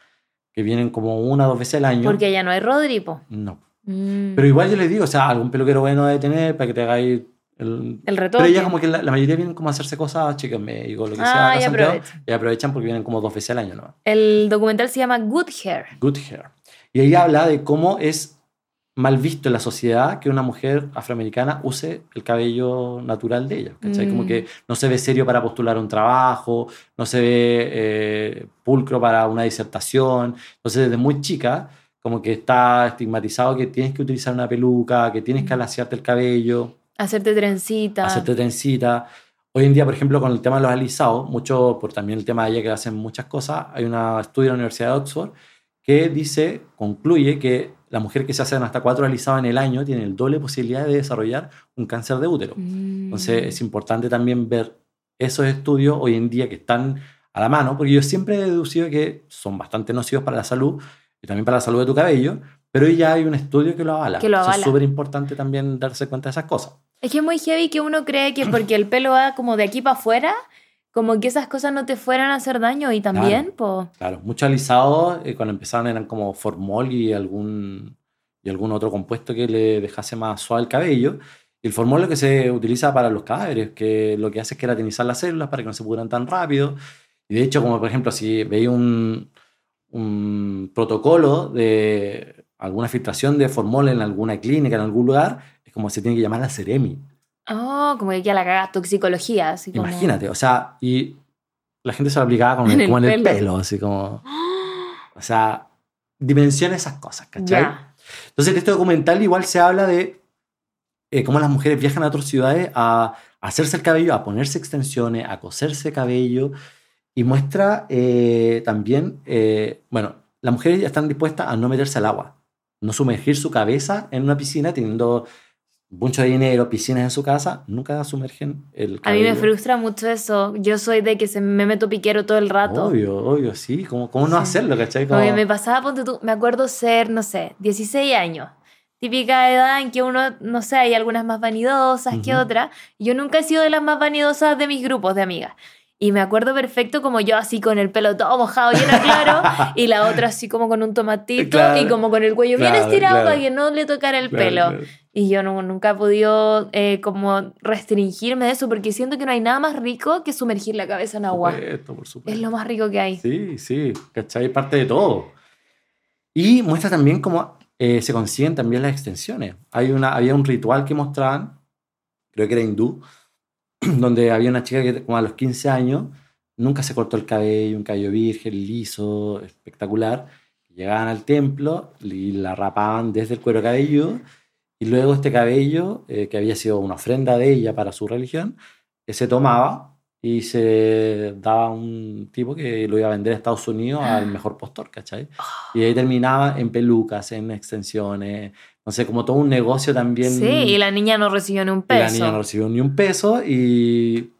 que vienen como una o dos veces al año. porque ya no hay Rodripo. No. Mm. Pero igual yo les digo, o sea, algún peluquero bueno debe tener para que te hagáis el... el retoque. Pero ella como que la, la mayoría vienen como a hacerse cosas, chicas médicos, lo que sea, Ah, acá y aprovechan. y aprovechan porque vienen como dos veces al año, ¿no? El documental se llama Good Hair. Good Hair. Y ahí habla de cómo es mal visto en la sociedad que una mujer afroamericana use el cabello natural de ella. ¿cachai? Como Mm. que no se ve serio para postular un trabajo, no se ve eh, pulcro para una disertación. Entonces, desde muy chica, como que está estigmatizado que tienes que utilizar una peluca, que tienes que Mm. alaciarte el cabello, Hacerte trencita. hacerte trencita. Hoy en día, por ejemplo, con el tema de los alisados, mucho por también el tema de ella que hacen muchas cosas, hay un estudio de la Universidad de Oxford que dice, concluye que la mujer que se hacen hasta cuatro alisados en el año tiene el doble posibilidad de desarrollar un cáncer de útero. Mm. Entonces es importante también ver esos estudios hoy en día que están a la mano, porque yo siempre he deducido que son bastante nocivos para la salud y también para la salud de tu cabello, pero hoy ya hay un estudio que lo avala. Que lo Entonces, avala. Es súper importante también darse cuenta de esas cosas. Es que es muy heavy que uno cree que porque el pelo va como de aquí para afuera, como que esas cosas no te fueran a hacer daño y también, po. Claro, muchos alisados eh, cuando empezaron eran como formol y algún, y algún otro compuesto que le dejase más suave el cabello. Y el formol lo que se utiliza para los cadáveres, que lo que hace es queratinizar las células para que no se pudran tan rápido. Y de hecho, como por ejemplo, si veis un, un protocolo de alguna filtración de formol en alguna clínica, en algún lugar, es como se tiene que llamar la Ceremi. Oh, como que ya la cagas toxicología, así como... Imagínate, o sea, y la gente se lo aplicaba como, En el como en el pelo. así como... O sea, dimensiona esas cosas, ¿cachai? Ya. Entonces, en este documental igual se habla de eh, cómo las mujeres viajan a otras ciudades a, a hacerse el cabello, a ponerse extensiones, a coserse cabello, y muestra eh, también, eh, bueno, las mujeres ya están dispuestas a no meterse al agua, no sumergir su cabeza en una piscina teniendo mucho dinero, piscinas en su casa, nunca sumergen el A mí cabello. me frustra mucho eso. Yo soy de que se me meto piquero todo el rato. Obvio, obvio, sí. ¿Cómo, cómo no Sí. hacerlo, cachai? Como- Porque me pasaba, ponte tú, me acuerdo ser, no sé, 16 años. Típica edad en que uno, no sé, hay algunas más vanidosas que otras. Yo nunca he sido de las más vanidosas de mis grupos de amigas. Y me acuerdo perfecto como yo así con el pelo todo mojado, lleno claro, y la otra así como con un tomatito Claro, y como con el cuello bien claro, estirado claro. para que no le tocara el pelo. Y yo no, nunca he podido eh, como restringirme de eso porque siento que no hay nada más rico que sumergir la cabeza en agua. Por supuesto, por supuesto. Es lo más rico que hay. Sí, sí, ¿cachai? Parte de todo. Y muestra también cómo eh, se consiguen también las extensiones. Hay una, había un ritual que mostraban, creo que era hindú, donde había una chica que como a los 15 años nunca se cortó el cabello, un cabello virgen, liso, espectacular. Llegaban al templo y la rapaban desde el cuero cabelludo y luego este cabello, eh, que había sido una ofrenda de ella para su religión, eh, se tomaba y se daba a un tipo que lo iba a vender a Estados Unidos al mejor postor, ¿cachai? Y ahí terminaba en pelucas, en extensiones, no sé, como todo un negocio también. Sí, y la niña no recibió ni un y peso. la niña no recibió ni un peso y,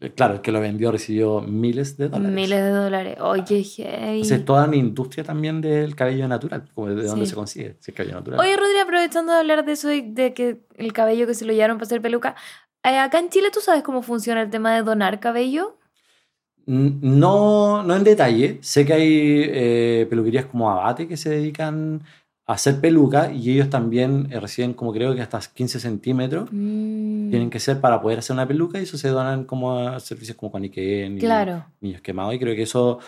eh, claro, el que lo vendió recibió miles de dólares. Miles de dólares. Oye, heavy. Entonces, toda una industria también del cabello natural, como de dónde Sí. se consigue, si es cabello natural. Oye, Rodri, aprovechando de hablar de eso, y de que el cabello que se lo llevaron para hacer peluca, eh, acá en Chile, ¿tú sabes cómo funciona el tema de donar cabello? No, no en detalle. Sé que hay eh, peluquerías como Abate que se dedican hacer peluca y ellos también eh, reciben como creo que hasta 15 centímetros. Mm, Tienen que ser para poder hacer una peluca y eso se donan como a servicios como Caniquén y Claro. Niños Quemados y creo que eso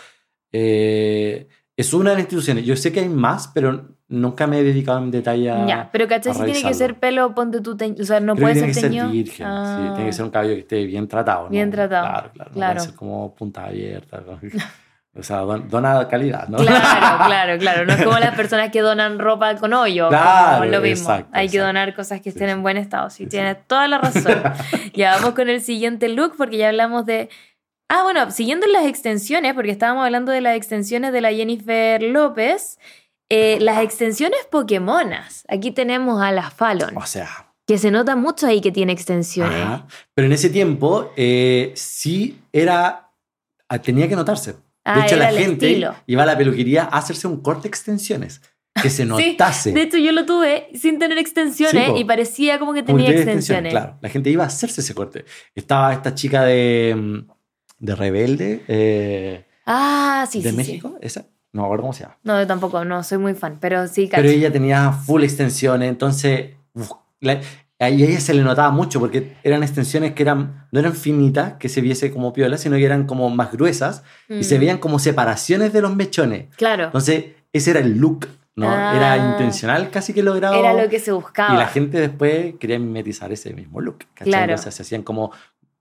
eh, es una de las instituciones. Yo sé que hay más, pero nunca me he dedicado en detalle a... Ya, pero ¿cachai? Si tiene que ser pelo, ponte tú, o sea, no puede que ser tiene que ser teñido. virgen, sí, Ah, tiene que ser un cabello que esté bien tratado. ¿no? Bien tratado, Claro, claro. No claro. puede ser como punta abierta. ¿no? O sea, don- dona calidad, ¿no? Claro, claro, claro. No es como las personas que donan ropa con hoyo. Claro, lo mismo. exacto, Hay que exacto. donar cosas que estén sí. en buen estado. Sí, Sí, tienes toda la razón. ya vamos con el siguiente look porque ya hablamos de. Ah, bueno, siguiendo las extensiones, porque estábamos hablando de las extensiones de la Jennifer López. eh, las extensiones Pokémonas. Aquí tenemos a la Fallon, O sea, que se nota mucho ahí que tiene extensiones. ajá. pero en ese tiempo eh, sí era, ah, tenía que notarse. De Ah, hecho, era la gente estilo. iba a la peluquería a hacerse un corte de extensiones. Que se notase. De hecho, yo lo tuve sin tener extensiones Sí, po. y parecía como que tenía tenía extensiones. Claro, la gente iba a hacerse ese corte. Estaba esta chica de, mm, de Rebelde, eh, Ah, sí, de sí, sí. México, esa. No me acuerdo cómo se llama. No, yo tampoco, no soy muy fan, pero sí, cacho. Pero ella tenía full extensiones, entonces uf, la- a ella se le notaba mucho porque eran extensiones que eran, no eran finitas, que se viese como piola, sino que eran como más gruesas y se Mm, veían como separaciones de los mechones. Claro, Entonces, ese era el look, ¿no? Ah. Era intencional casi que logrado. era lo que se buscaba. Y la gente después quería mimetizar ese mismo look. ¿cachai? Claro. O sea, se hacían como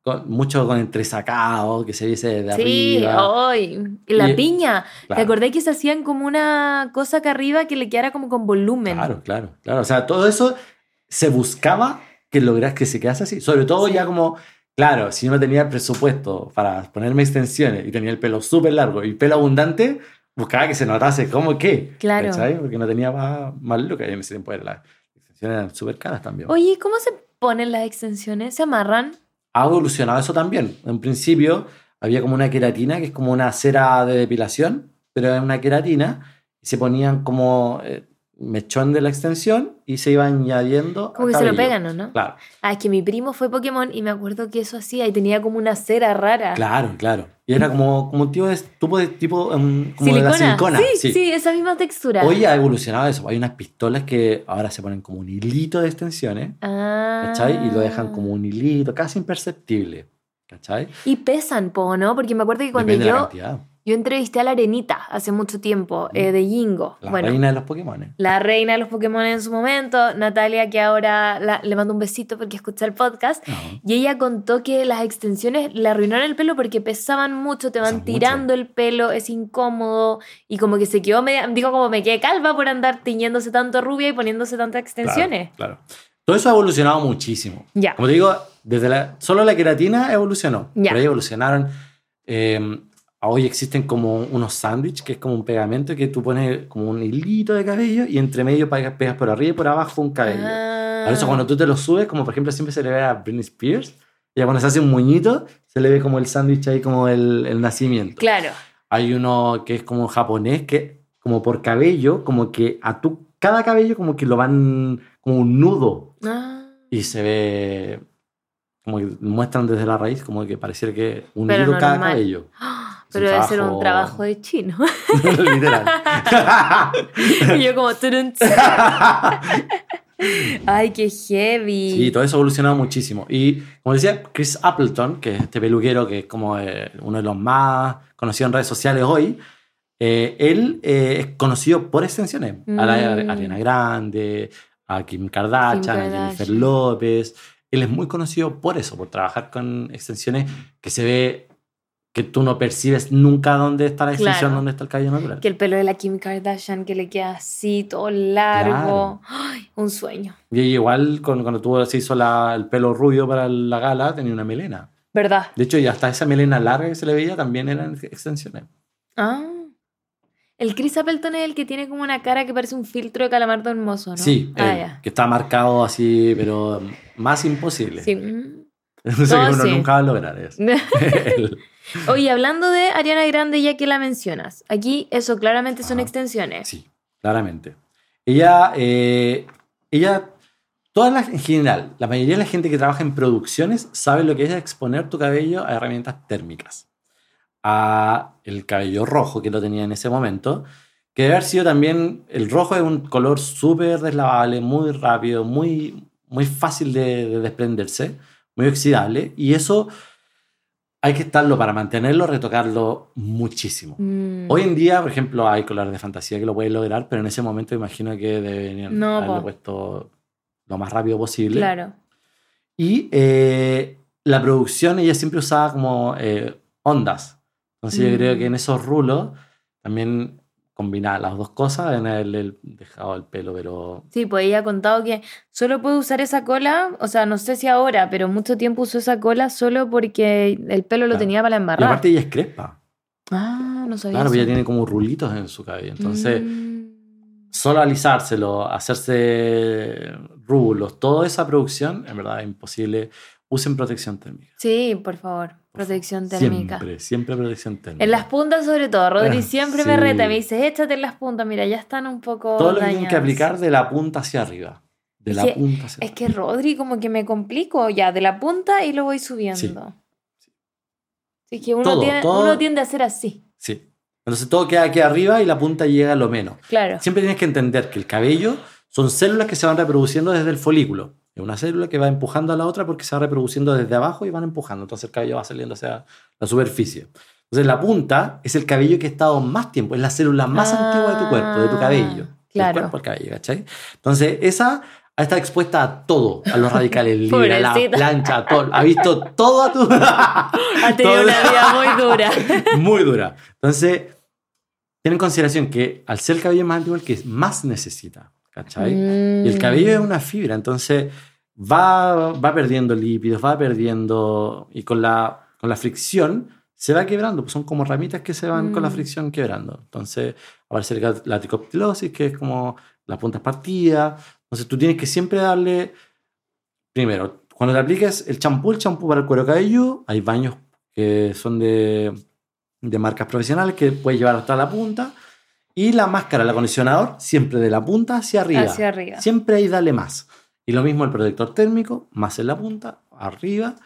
con- mucho con entresacado, que se viese de Sí, arriba. hoy. Y la Y- piña. ¿Te Claro. acordás que se hacían como una cosa acá arriba que le quedara como con volumen? Claro, claro, claro. O sea, todo eso se buscaba que logras que se quedase así. Sobre todo Sí. ya como, claro, si uno tenía el presupuesto para ponerme extensiones y tenía el pelo súper largo y pelo abundante, buscaba que se notase como que. Claro. Porque no tenía más, más look. En ese tiempo las extensiones eran súper caras también. Oye, ¿y ¿cómo se ponen las extensiones? ¿Se amarran? ha evolucionado eso también. En principio había como una queratina, que es como una cera de depilación, pero es una queratina, y se ponían como eh, mechón de la extensión y se iba añadiendo. Como que se lo cabello. pegan, ¿o no? Claro, Ah, es que mi primo fue Pokémon y me acuerdo que eso hacía y tenía como una cera rara. claro, claro. Y era como, como un tipo de, tipo de, tipo, um, como de la silicona. Sí, sí, esa misma textura. Hoy ha evolucionado eso. Hay unas pistolas que ahora se ponen como un hilito de extensiones, Ah. ¿cachai? Y lo dejan como un hilito, casi imperceptible, ¿cachai? Y pesan, po, ¿no? Porque me acuerdo que cuando Depende de la yo, cantidad. Yo entrevisté a la Arenita hace mucho tiempo, eh, de Jingo. La bueno, reina de los Pokémon. la reina de los Pokémon en su momento, Natalia, que ahora la- le mando un besito porque escucha el podcast. Y ella contó que las extensiones le arruinaron el pelo porque pesaban mucho, te van Pesan tirando el pelo, es incómodo y como que se quedó media, digo como me quedé calva por andar tiñéndose tanto rubia y poniéndose tantas extensiones. Claro, claro. Todo eso ha evolucionado muchísimo. Ya. Como te digo, desde la, solo la queratina evolucionó. Ya. Pero ahí evolucionaron. eh, hoy existen como unos sándwiches, que es como un pegamento que tú pones como un hilito de cabello y entre medio pegas, por arriba y por abajo un cabello. Ah, Por eso cuando tú te lo subes, como por ejemplo siempre se le ve a Britney Spears, y cuando se hace un muñito, se le ve como el sándwich ahí, como el, el nacimiento. Claro. Hay uno que es como japonés, que como por cabello, como que a tu, cada cabello como que lo van como un nudo. Ah, Y se ve como que muestran desde la raíz, como que pareciera que Pero unido cada cabello. Un pero debe ser un trabajo- de chino. Literal. y yo como... Ay, qué heavy. Sí, todo eso ha evolucionado muchísimo. Y como decía, Chris Appleton, que es este peluquero que es como eh, uno de los más conocidos en redes sociales hoy, eh, él eh, es conocido por extensiones. A la Mm. Ariana Grande, a Kim Kardashian, a Jennifer Kardashian. López. Él es muy conocido por eso, por trabajar con extensiones que se ve que tú no percibes nunca dónde está la extensión, Claro. dónde está el cabello natural. Que el pelo de la Kim Kardashian que le queda así, todo largo. Ay, un sueño. Y igual, con- cuando tuvo, se hizo la- el pelo rubio para la gala, tenía una melena. ¿Verdad? De hecho, y hasta esa melena larga que se le veía también eran extensiones. Ah. El Chris Appleton es el que tiene como una cara que parece un filtro de calamardo hermoso, ¿no? Sí, Ah, él, que está marcado así, pero más imposible. Sí. mm. Que No, uno sí. nunca va a lograr eso. Oye, hablando de Ariana Grande, ya que la mencionas, aquí eso claramente son Ajá. extensiones. sí, claramente. Ella, eh, ella, todas las, en general, la mayoría de la gente que trabaja en producciones sabe lo que es exponer tu cabello a herramientas térmicas. A el cabello rojo que lo tenía en ese momento, que debe haber sido también, el rojo es un color súper deslavable, muy rápido, muy, muy fácil de, de desprenderse, muy oxidable, y eso hay que estarlo para mantenerlo, retocarlo muchísimo. Mm. Hoy en día, por ejemplo, hay colores de fantasía que lo pueden lograr, pero en ese momento imagino que deberían No, haberlo po. puesto lo más rápido posible. Claro. Y eh, la producción ella siempre usaba como eh, ondas. Entonces yo Mm. creo que en esos rulos también combinaba las dos cosas en el, el dejado el pelo, pero Sí, pues ella ha contado que solo puede usar esa cola, o sea, no sé si ahora, pero mucho tiempo usó esa cola solo porque el pelo lo Claro. tenía para y embarrar. aparte ella es crespa. Ah, no sabía Claro, eso. ella tiene como rulitos en su cabello. Entonces, Mm. solo alisárselo, hacerse rulos, toda esa producción, en verdad es imposible. Usen protección térmica. Sí, por favor, protección térmica. Siempre, siempre protección térmica. En las puntas sobre todo, Rodri Ah, siempre me reta, me dice, échate en las puntas, mira, ya están un poco Todo lo que tienen que dañadas". aplicar de la punta hacia arriba. De Es la punta hacia Es arriba. que Rodri como que me complico ya de la punta y lo voy subiendo. Sí. Así que uno, Todo, todo- uno tiende a ser así, Sí. Entonces todo queda aquí arriba y la punta llega a lo menos. claro. Siempre tienes que entender que el cabello son células que se van reproduciendo desde el folículo. Es una célula que va empujando a la otra porque se va reproduciendo desde abajo y van empujando. Entonces el cabello va saliendo hacia la superficie. Entonces la punta es el cabello que ha estado más tiempo, es la célula más Ah, antigua de tu cuerpo, de tu cabello. claro. Del cuerpo al cabello, ¿cachai? Entonces esa ha estado expuesta a todo, a los radicales libres, a la plancha, a todo. Ha visto todo a tu... Ha tenido una vida muy dura. muy dura. Entonces, ten en consideración que al ser el cabello más antiguo, el que más necesita, ¿cachai? Y el Mm. cabello es una fibra, entonces va, va perdiendo lípidos, va perdiendo, y con la, con la fricción se va quebrando, pues son como ramitas que se van con la Mm. fricción quebrando. Entonces aparece la- tricoptilosis, que es como las puntas partidas. Entonces tú tienes que siempre darle, primero, cuando te apliques el champú, el champú para el cuero cabelludo, hay baños que son de, de marcas profesionales que puedes llevar hasta la punta. Y la máscara, el acondicionador, siempre de la punta hacia arriba. Hacia arriba. Siempre ahí dale más. Y lo mismo el protector térmico, más en la punta, arriba.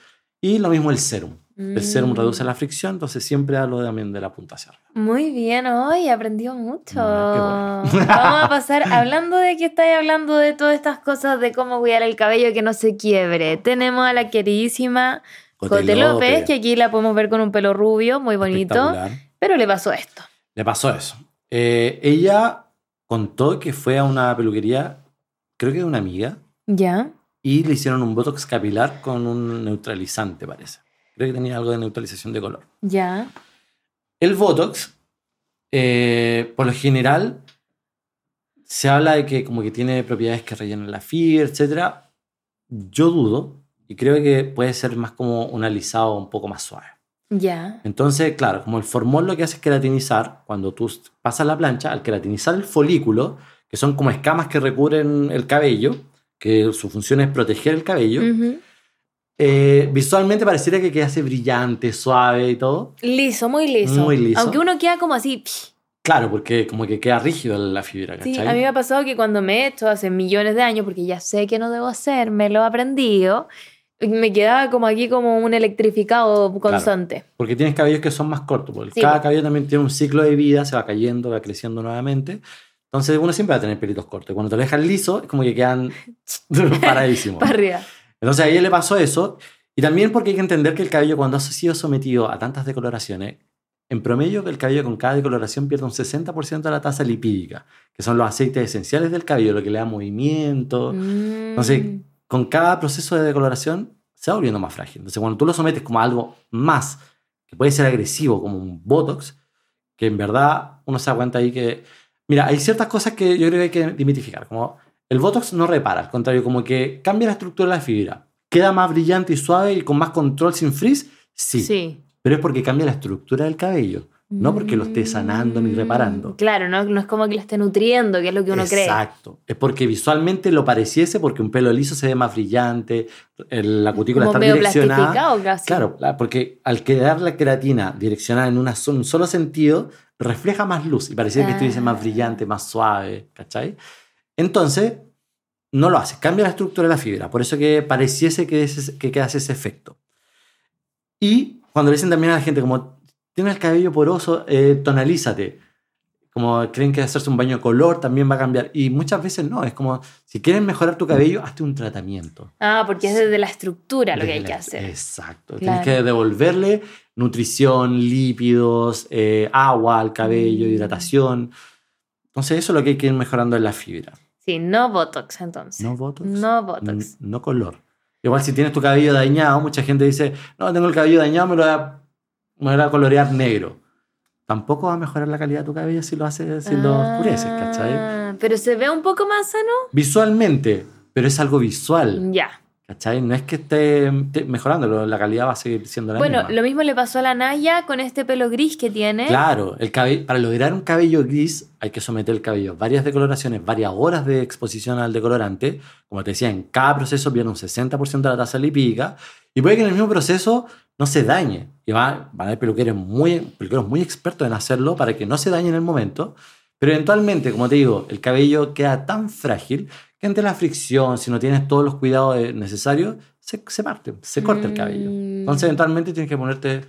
Y lo mismo el serum. El serum Mm. reduce la fricción, entonces siempre hablo también de la punta hacia arriba. Muy bien, hoy aprendió mucho. Ah, Vamos a pasar, hablando de que estáis hablando de todas estas cosas de cómo cuidar el cabello que no se quiebre. Tenemos a la queridísima Cote López, que aquí la podemos ver con un pelo rubio, muy bonito, pero le pasó esto. Le pasó eso. Eh, ella contó que fue a una peluquería, creo que de una amiga, ¿Ya? y le hicieron un botox capilar con un neutralizante, parece. Creo que tenía algo de neutralización de color. ¿Ya? El Botox, eh, por lo general, se habla de que como que tiene propiedades que rellenan la fibra, etc. Yo dudo y creo que puede ser más como un alisado un poco más suave. ¿Ya? Entonces, claro, como el formol lo que hace es queratinizar, cuando tú pasas la plancha, al queratinizar el folículo, que son como escamas que recubren el cabello, que su función es proteger el cabello, Ujú. eh, visualmente pareciera que quedase brillante, suave y todo. Liso, muy liso. Muy liso. Aunque uno queda como así. Claro, porque como que queda rígido la fibra, Sí, ¿cachai? a mí me ha pasado que cuando me he hecho hace millones de años, porque ya sé que no debo hacer, me lo he aprendido, me quedaba como aquí como un electrificado constante. Porque tienes cabellos que son más cortos. Porque Sí, cada cabello también tiene un ciclo de vida, se va cayendo, va creciendo nuevamente. Entonces uno siempre va a tener pelitos cortos. Cuando te lo dejas liso, es como que quedan paradísimos. Para arriba. Entonces a ella le pasó eso. Y también porque hay que entender que el cabello cuando ha sido sometido a tantas decoloraciones, en promedio el cabello con cada decoloración pierde un 60% de la tasa lipídica, que son los aceites esenciales del cabello, lo que le da movimiento. Entonces, Mm. Con cada proceso de decoloración se va volviendo más frágil. Entonces, cuando tú lo sometes como a algo más, que puede ser agresivo, como un Botox, que en verdad uno se da cuenta ahí que... Mira, hay ciertas cosas que yo creo que hay que dimitificar, como el Botox no repara, al contrario, como que cambia la estructura de la fibra. Queda más brillante y suave y con más control sin frizz, sí. Sí. Pero es porque cambia la estructura del cabello, no porque lo esté sanando ni reparando. Mm, Claro, no, no es como que lo esté nutriendo, que es lo que uno cree. Exacto. Es porque visualmente lo pareciese, porque un pelo liso se ve más brillante, el- la cutícula Como está medio direccionada. casi. Claro, la- porque al quedar la queratina direccionada en una un solo sentido, refleja más luz y parecía que estuviese más Ah. brillante, más suave, ¿cachai? Entonces, no lo hace, cambia la estructura de la fibra, por eso que pareciese que, ese, que quedase ese efecto. Y cuando le dicen también a la gente, como tienes el cabello poroso, eh, tonalízate. Como creen que hacerse un baño de color también va a cambiar. Y muchas veces no, es como, si quieres mejorar tu cabello, hazte un tratamiento. Ah, porque es desde la estructura lo que hay que hacer. Exacto. Claro. Tienes que devolverle nutrición, lípidos, eh, agua al cabello, Mm. hidratación. Entonces eso es lo que hay que ir mejorando en la fibra. Sí, no Botox entonces. No Botox. No Botox. No color. Igual si tienes tu cabello dañado, mucha gente dice, no, tengo el cabello dañado, me lo voy a, me voy a colorear negro. Tampoco va a mejorar la calidad de tu cabello si lo haces, si lo oscureces, ¿cachai? Ah, Pero se ve un poco más sano. Visualmente, pero es algo visual, Ya. ¿cachai? No es que esté, esté mejorando, la calidad va a seguir siendo la Bueno, misma. lo mismo le pasó a la Naya con este pelo gris que tiene. Claro, el cabe- para lograr un cabello gris hay que someter el cabello a varias decoloraciones, varias horas de exposición al decolorante. Como te decía, en cada proceso pierde un 60% de la tasa lipídica y puede que en el mismo proceso no se dañe. Y va- van a haber peluqueros muy, peluqueros muy expertos en hacerlo para que no se dañe en el momento. Pero eventualmente, como te digo, el cabello queda tan frágil que ante la fricción, si no tienes todos los cuidados eh, necesarios, se, se parte, se corta el cabello. Mm. Entonces, eventualmente tienes que ponerte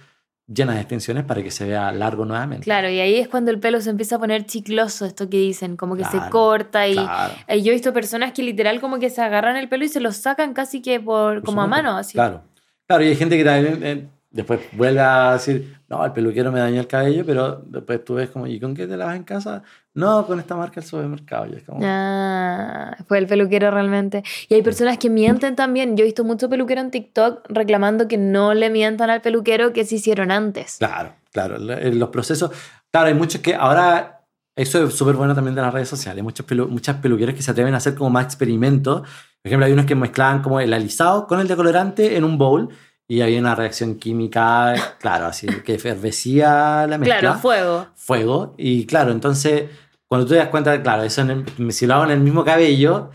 llenas de extensiones para que se vea largo nuevamente. Claro, y ahí es cuando el pelo se empieza a poner chicloso, esto que dicen, como que se Claro, corta y Claro. eh, yo he visto personas que literal como que se agarran el pelo y se lo sacan casi que por, por como a supuesto. mano, así. Claro. Claro, y hay gente que también eh, después vuelve a decir, no, el peluquero me dañó el cabello, pero después tú ves como, ¿y con qué te lavas en casa? No, con esta marca del supermercado. Y es como, Ah, fue el peluquero realmente. Y hay personas que mienten también. Yo he visto mucho peluquero en TikTok reclamando que no le mientan al peluquero que se hicieron antes. Claro, claro. la- en Los procesos. Claro, hay muchos que ahora. Eso es súper bueno también de las redes sociales. Muchos pelu- muchas peluqueras que se atreven a hacer como más experimentos. Por ejemplo, hay unos que mezclaban como el alisado con el decolorante en un bowl y había una reacción química, claro, así que efervescía la mezcla. Claro, fuego. fuego. Y claro, entonces, cuando tú te das cuenta, claro, eso en el- si lo hago en el mismo cabello,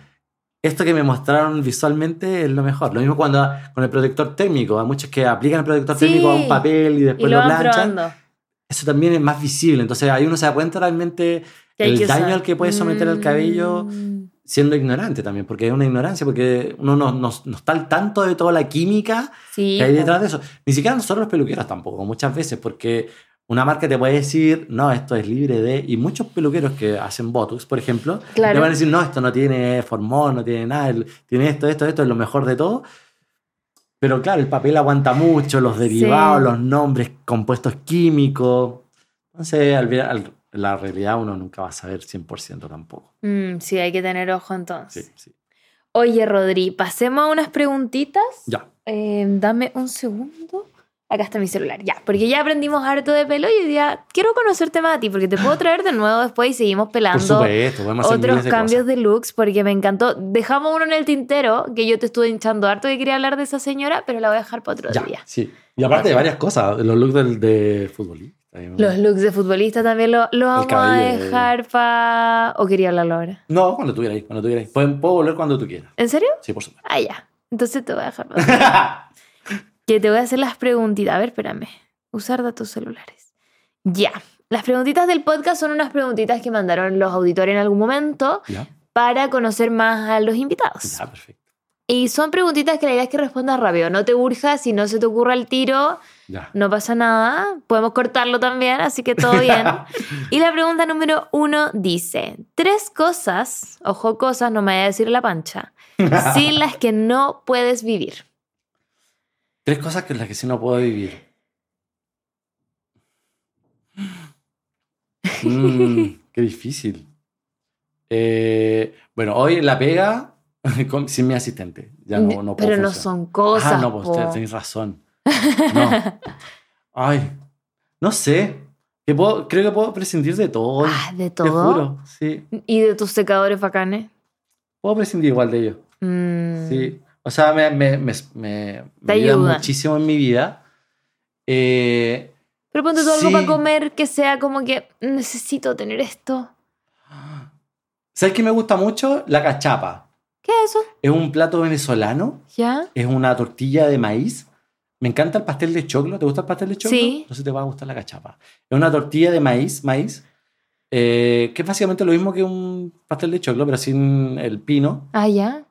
esto que me mostraron visualmente es lo mejor. Lo mismo cuando con el protector térmico. Hay muchos que aplican el protector Sí. térmico a un papel y Y después lo lo, van planchan. probando. Eso también es más visible. Entonces ahí uno se da cuenta realmente el daño usar. al que puede someter el cabello Mm. Siendo ignorante también, porque es una ignorancia, porque uno no, no- no está al tanto de toda la química Sí. que hay detrás de eso. Ni siquiera nosotros los peluqueros tampoco, muchas veces, porque una marca te puede decir, no, esto es libre de... Y muchos peluqueros que hacen Botox, por ejemplo, Claro. le van a decir, no, esto no tiene formol, no tiene nada, tiene esto, esto, esto, es lo mejor de todo. Pero claro, el papel aguanta mucho, los derivados, Sí. los nombres, compuestos químicos. Entonces, al, ver- al- la realidad uno nunca va a saber 100% tampoco. Mm, sí, hay que tener ojo entonces. Sí, sí. Oye, Rodri, pasemos a unas preguntitas. Ya. Eh, dame un segundo. Acá está mi celular, ya, porque ya aprendimos harto de pelo y hoy día quiero conocerte más a ti, porque te puedo traer de nuevo después y seguimos Por pelando supuesto, podemos hacer otros de cambios cosas. de looks, porque me encantó. Dejamos uno en el tintero, que yo te estuve hinchando harto que quería hablar de esa señora, pero la voy a dejar para otro Ya, día. sí. Y aparte de varias cosas, los looks del, de futbolista. Los looks de futbolista también lo- los vamos a dejar para... ¿O quería hablarlo ahora? No, cuando tú quieras, cuando tú quieras. Puedo, puedo volver cuando tú quieras. ¿En serio? Sí, por supuesto. Ah, ya. Entonces te voy a dejar. pasar. que te voy a hacer las preguntitas. A ver, espérame. Usar datos celulares. Ya. Las preguntitas del podcast son unas preguntitas que mandaron los auditores en algún momento ya, para conocer más a los invitados. ya, perfecto. Y son preguntitas que la idea es que respondas rápido. No te urjas, si no se te ocurre el tiro, Ya. no pasa nada. Podemos cortarlo también, así que todo bien. y la pregunta número uno dice: Tres cosas, ojo, cosas, no me vaya a decir la pancha, sin las que no puedes vivir. Tres cosas con las que sí no puedo vivir. Mm, qué difícil. Eh, bueno, hoy en la pega con- sin mi asistente. Ya no, no Pero no funcionar. son cosas. Ah, no, pues po. tenéis razón. No. Ay, no sé. Que puedo- creo que puedo prescindir de todo. Ah, de Te todo. juro, sí. ¿Y de tus secadores bacanes? Puedo prescindir igual de ellos. Mm, Sí. O sea, me, me, me, me- Te ayudan. muchísimo en mi vida. Eh, Pero ponte tú algo Sí. para comer que sea como que necesito tener esto. ¿Sabes qué me gusta mucho? La cachapa. ¿Qué es eso? Es un plato venezolano. ¿Ya? Es una tortilla de maíz. Me encanta el pastel de choclo. ¿Te gusta el pastel de choclo? Sí. Entonces te va a gustar la cachapa. Es una tortilla de maíz, maíz, eh, que es básicamente lo mismo que un pastel de choclo, pero sin el pino. Ah, ya.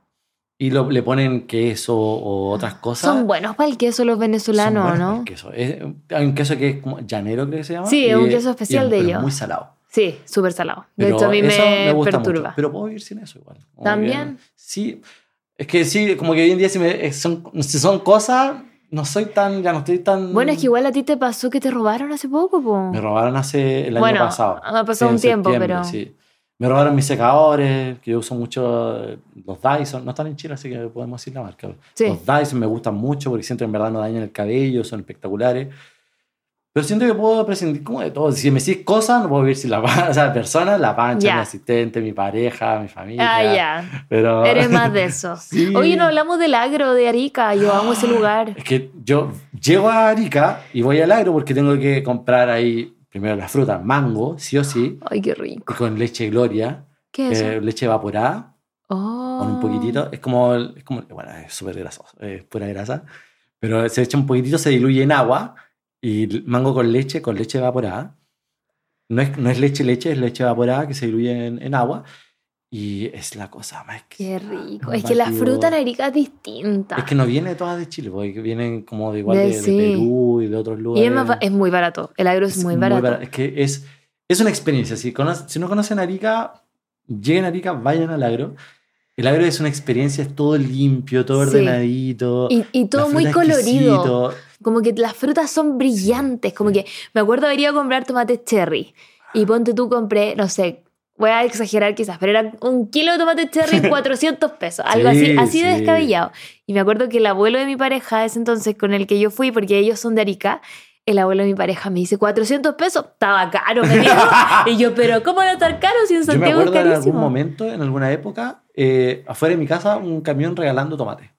Y lo- le ponen queso o otras cosas. Son buenos para el queso los Son venezolanos, buenos ¿no? el queso. Es- hay un queso que es como llanero, creo que se llama. Sí, es un queso especial es- de ellos. muy salado. Sí, súper salado. De Pero hecho, a mí eso me, gusta mucho. perturba. Pero puedo vivir sin eso igual. Como ¿También? que- sí. Es que sí, como que hoy en día si, me, eh, son, si son cosas, no soy tan, ya no estoy tan... Bueno, es que igual a ti te pasó que te robaron hace poco, po. Me robaron hace el año Bueno, pasado. ha pasado Sí, un tiempo, pero- Sí. Me robaron mis secadores, que yo uso mucho eh, los Dyson. No están en Chile, así que podemos decir la marca. Sí. Los Dyson me gustan mucho porque siento que en verdad no dañan el cabello, son espectaculares. Pero siento que puedo prescindir como de todo. Si me decís cosas, no puedo vivir sin la pancha. O sea, personas, la pancha, Ya. mi asistente, mi pareja, mi familia. Ah, ya. Pero... Eres más de eso. Sí. Oye, no hablamos del agro de Arica. Yo amo ese lugar. Es que yo llego a Arica y voy al agro porque tengo que comprar ahí primero las frutas, mango, sí o sí, Ay, qué rico. con leche Gloria, ¿Qué es eh, leche evaporada, Oh. con un poquitito. Es como, es como bueno, es súper grasoso, es pura grasa, pero se echa un poquitito, se diluye en agua y mango con leche, con leche evaporada. No es, no es leche, leche, es leche evaporada que se diluye en, en agua y es la cosa más Qué exquisita. rico. Un Es que la fruta en Arica es distinta. Es que no viene todas de Chile, porque vienen como de igual De- de, de sí. Perú y de otros y lugares. es, más ba- es muy barato. El agro es, muy barato. barato. Es que es, es una experiencia. Si, cono- si no conocen Arica, lleguen a Arica, vayan al agro. El agro es una experiencia, es todo limpio, todo Sí. ordenadito. Y, y todo muy fruta colorido. Como que las frutas son brillantes. Como que me acuerdo haber ido a comprar tomates cherry. Y ponte tú, compré, no sé, voy a exagerar quizás, pero era un kilo de tomates cherry 400 pesos. Algo Sí, así, así de sí. descabellado. Y me acuerdo que el abuelo de mi pareja, ese entonces con el que yo fui, porque ellos son de Arica, el abuelo de mi pareja me dice 400 pesos, estaba caro, me dijo. y yo, pero ¿cómo a estar caros si en Yo me Santiago es acuerdo en algún momento, en alguna época, eh, afuera de mi casa, un camión regalando tomate.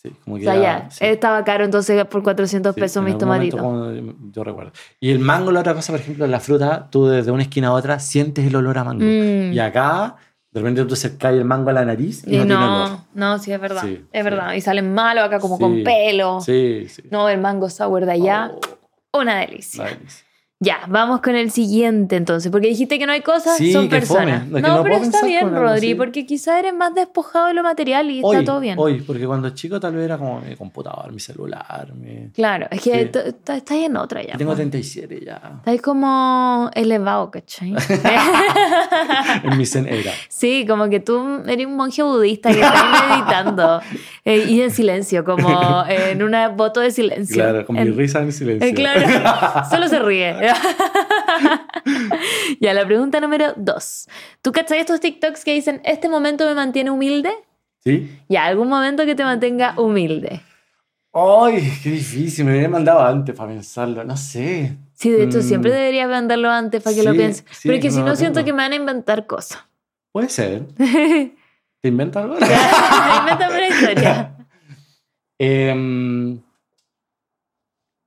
Sí, como O que sea, ya- ya, sí. estaba caro entonces por 400 Sí, pesos mis momento tomatitos. como yo recuerdo. Y el mango, la otra cosa, por ejemplo, la fruta, tú desde una esquina a otra sientes el olor a mango. Mm. Y acá, de repente tú se cae el mango a la nariz y Y no, tiene olor. no, no, sí, es verdad. Sí, es verdad. Y salen malos acá como con pelo. Sí, sí. No, el mango sour de allá, Oh, una delicia. la delicia. Ya, vamos con el siguiente entonces, porque dijiste que no hay cosas, Sí, son que fome. personas. Es que no, no pero está bien, Rodri, porque quizá eres más despojado de lo material y Hoy, está todo bien. Hoy, porque cuando chico tal vez era como mi computador, mi celular, mi... Claro, es que estás en otra ya. Tengo po. 37 ya. Estás como elevado, ¿cachai? en mi zen era. Sí, como que tú eres un monje budista que está meditando eh, y en silencio, como en una voto de silencio. Claro, con mi risa en silencio. Eh, claro, solo se ríe. ya, la pregunta número dos. ¿Tú cachai estos TikToks que dicen, este momento me mantiene humilde? ¿Sí? Ya, algún momento que te mantenga humilde. ¡Ay, qué difícil! Me hubiera mandado antes para pensarlo. No sé. Sí, de hecho, Mm. siempre deberías mandarlo antes para que lo pienses. sí, Pero es que si no, siento que me van a inventar cosas. Puede ser. ¿Te inventas algo? Invéntame una historia. Em,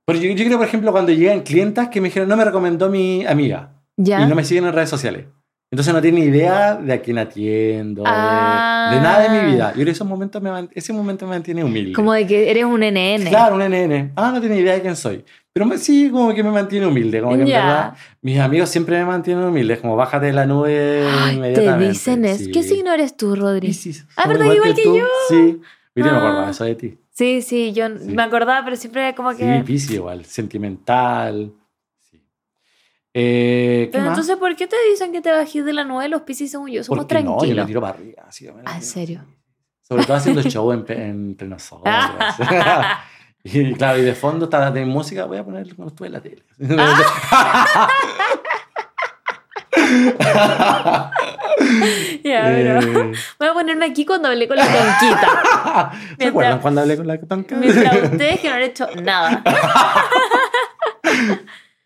Pero yo, yo creo, por ejemplo, cuando llegan clientas que me dijeron, no me recomendó mi amiga ¿Ya? y no me siguen en redes sociales. Entonces no tiene idea de a quién atiendo, de- Ah. de, nada de mi vida. Y ahora esos momentos me ese momento me mantiene humilde. Como de que eres un NN. Claro, un NN. Ah, no tiene idea de quién soy. Pero me- sí, como que me mantiene humilde. Como que en verdad, mis amigos siempre me mantienen humilde. Como bájate de la nube Ay, te inmediatamente. dicen eso. Sí. ¿Qué signo eres tú, Rodri? Piscis. Ah, ¿verdad? Igual que tú. yo. Sí. Yo no me Ah. acordaba eso de ti. Sí, sí, yo Sí. me acordaba, pero siempre como que... Sí, Piscis igual. Sentimental. Sí. Eh, ¿Qué Pero más? entonces, ¿por qué te dicen que te bajes de la nube? Los piscis, según yo, somos Porque no, yo tranquilos. me tiro para arriba. Así, Ah, ¿en tiro. serio? Sobre todo haciendo show en- entre nosotros. y claro, y de fondo está de música, voy a poner cuando estuve en la tele. ya, pero... Eh, Voy a ponerme aquí cuando hablé con la tonquita. ¿Se acuerdan cuando hablé con la tonca? Mientras ustedes que no han hecho nada.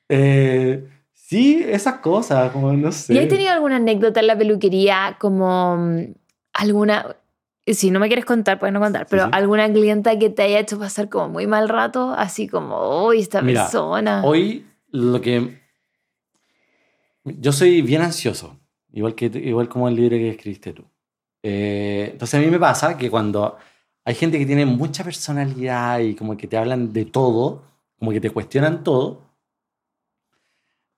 Eh, sí, esas cosas, como no sé. ¿Y has tenido alguna anécdota en la peluquería como mm, alguna... Si no me quieres contar, puedes no contar, pero sí. alguna clienta que te haya hecho pasar como muy mal rato, así como, uy, esta Mira, persona. Hoy lo que... Yo soy bien ansioso, igual, que, igual como el libro que escribiste tú. Eh, entonces a mí me pasa que cuando hay gente que tiene mucha personalidad y como que te hablan de todo, como que te cuestionan todo,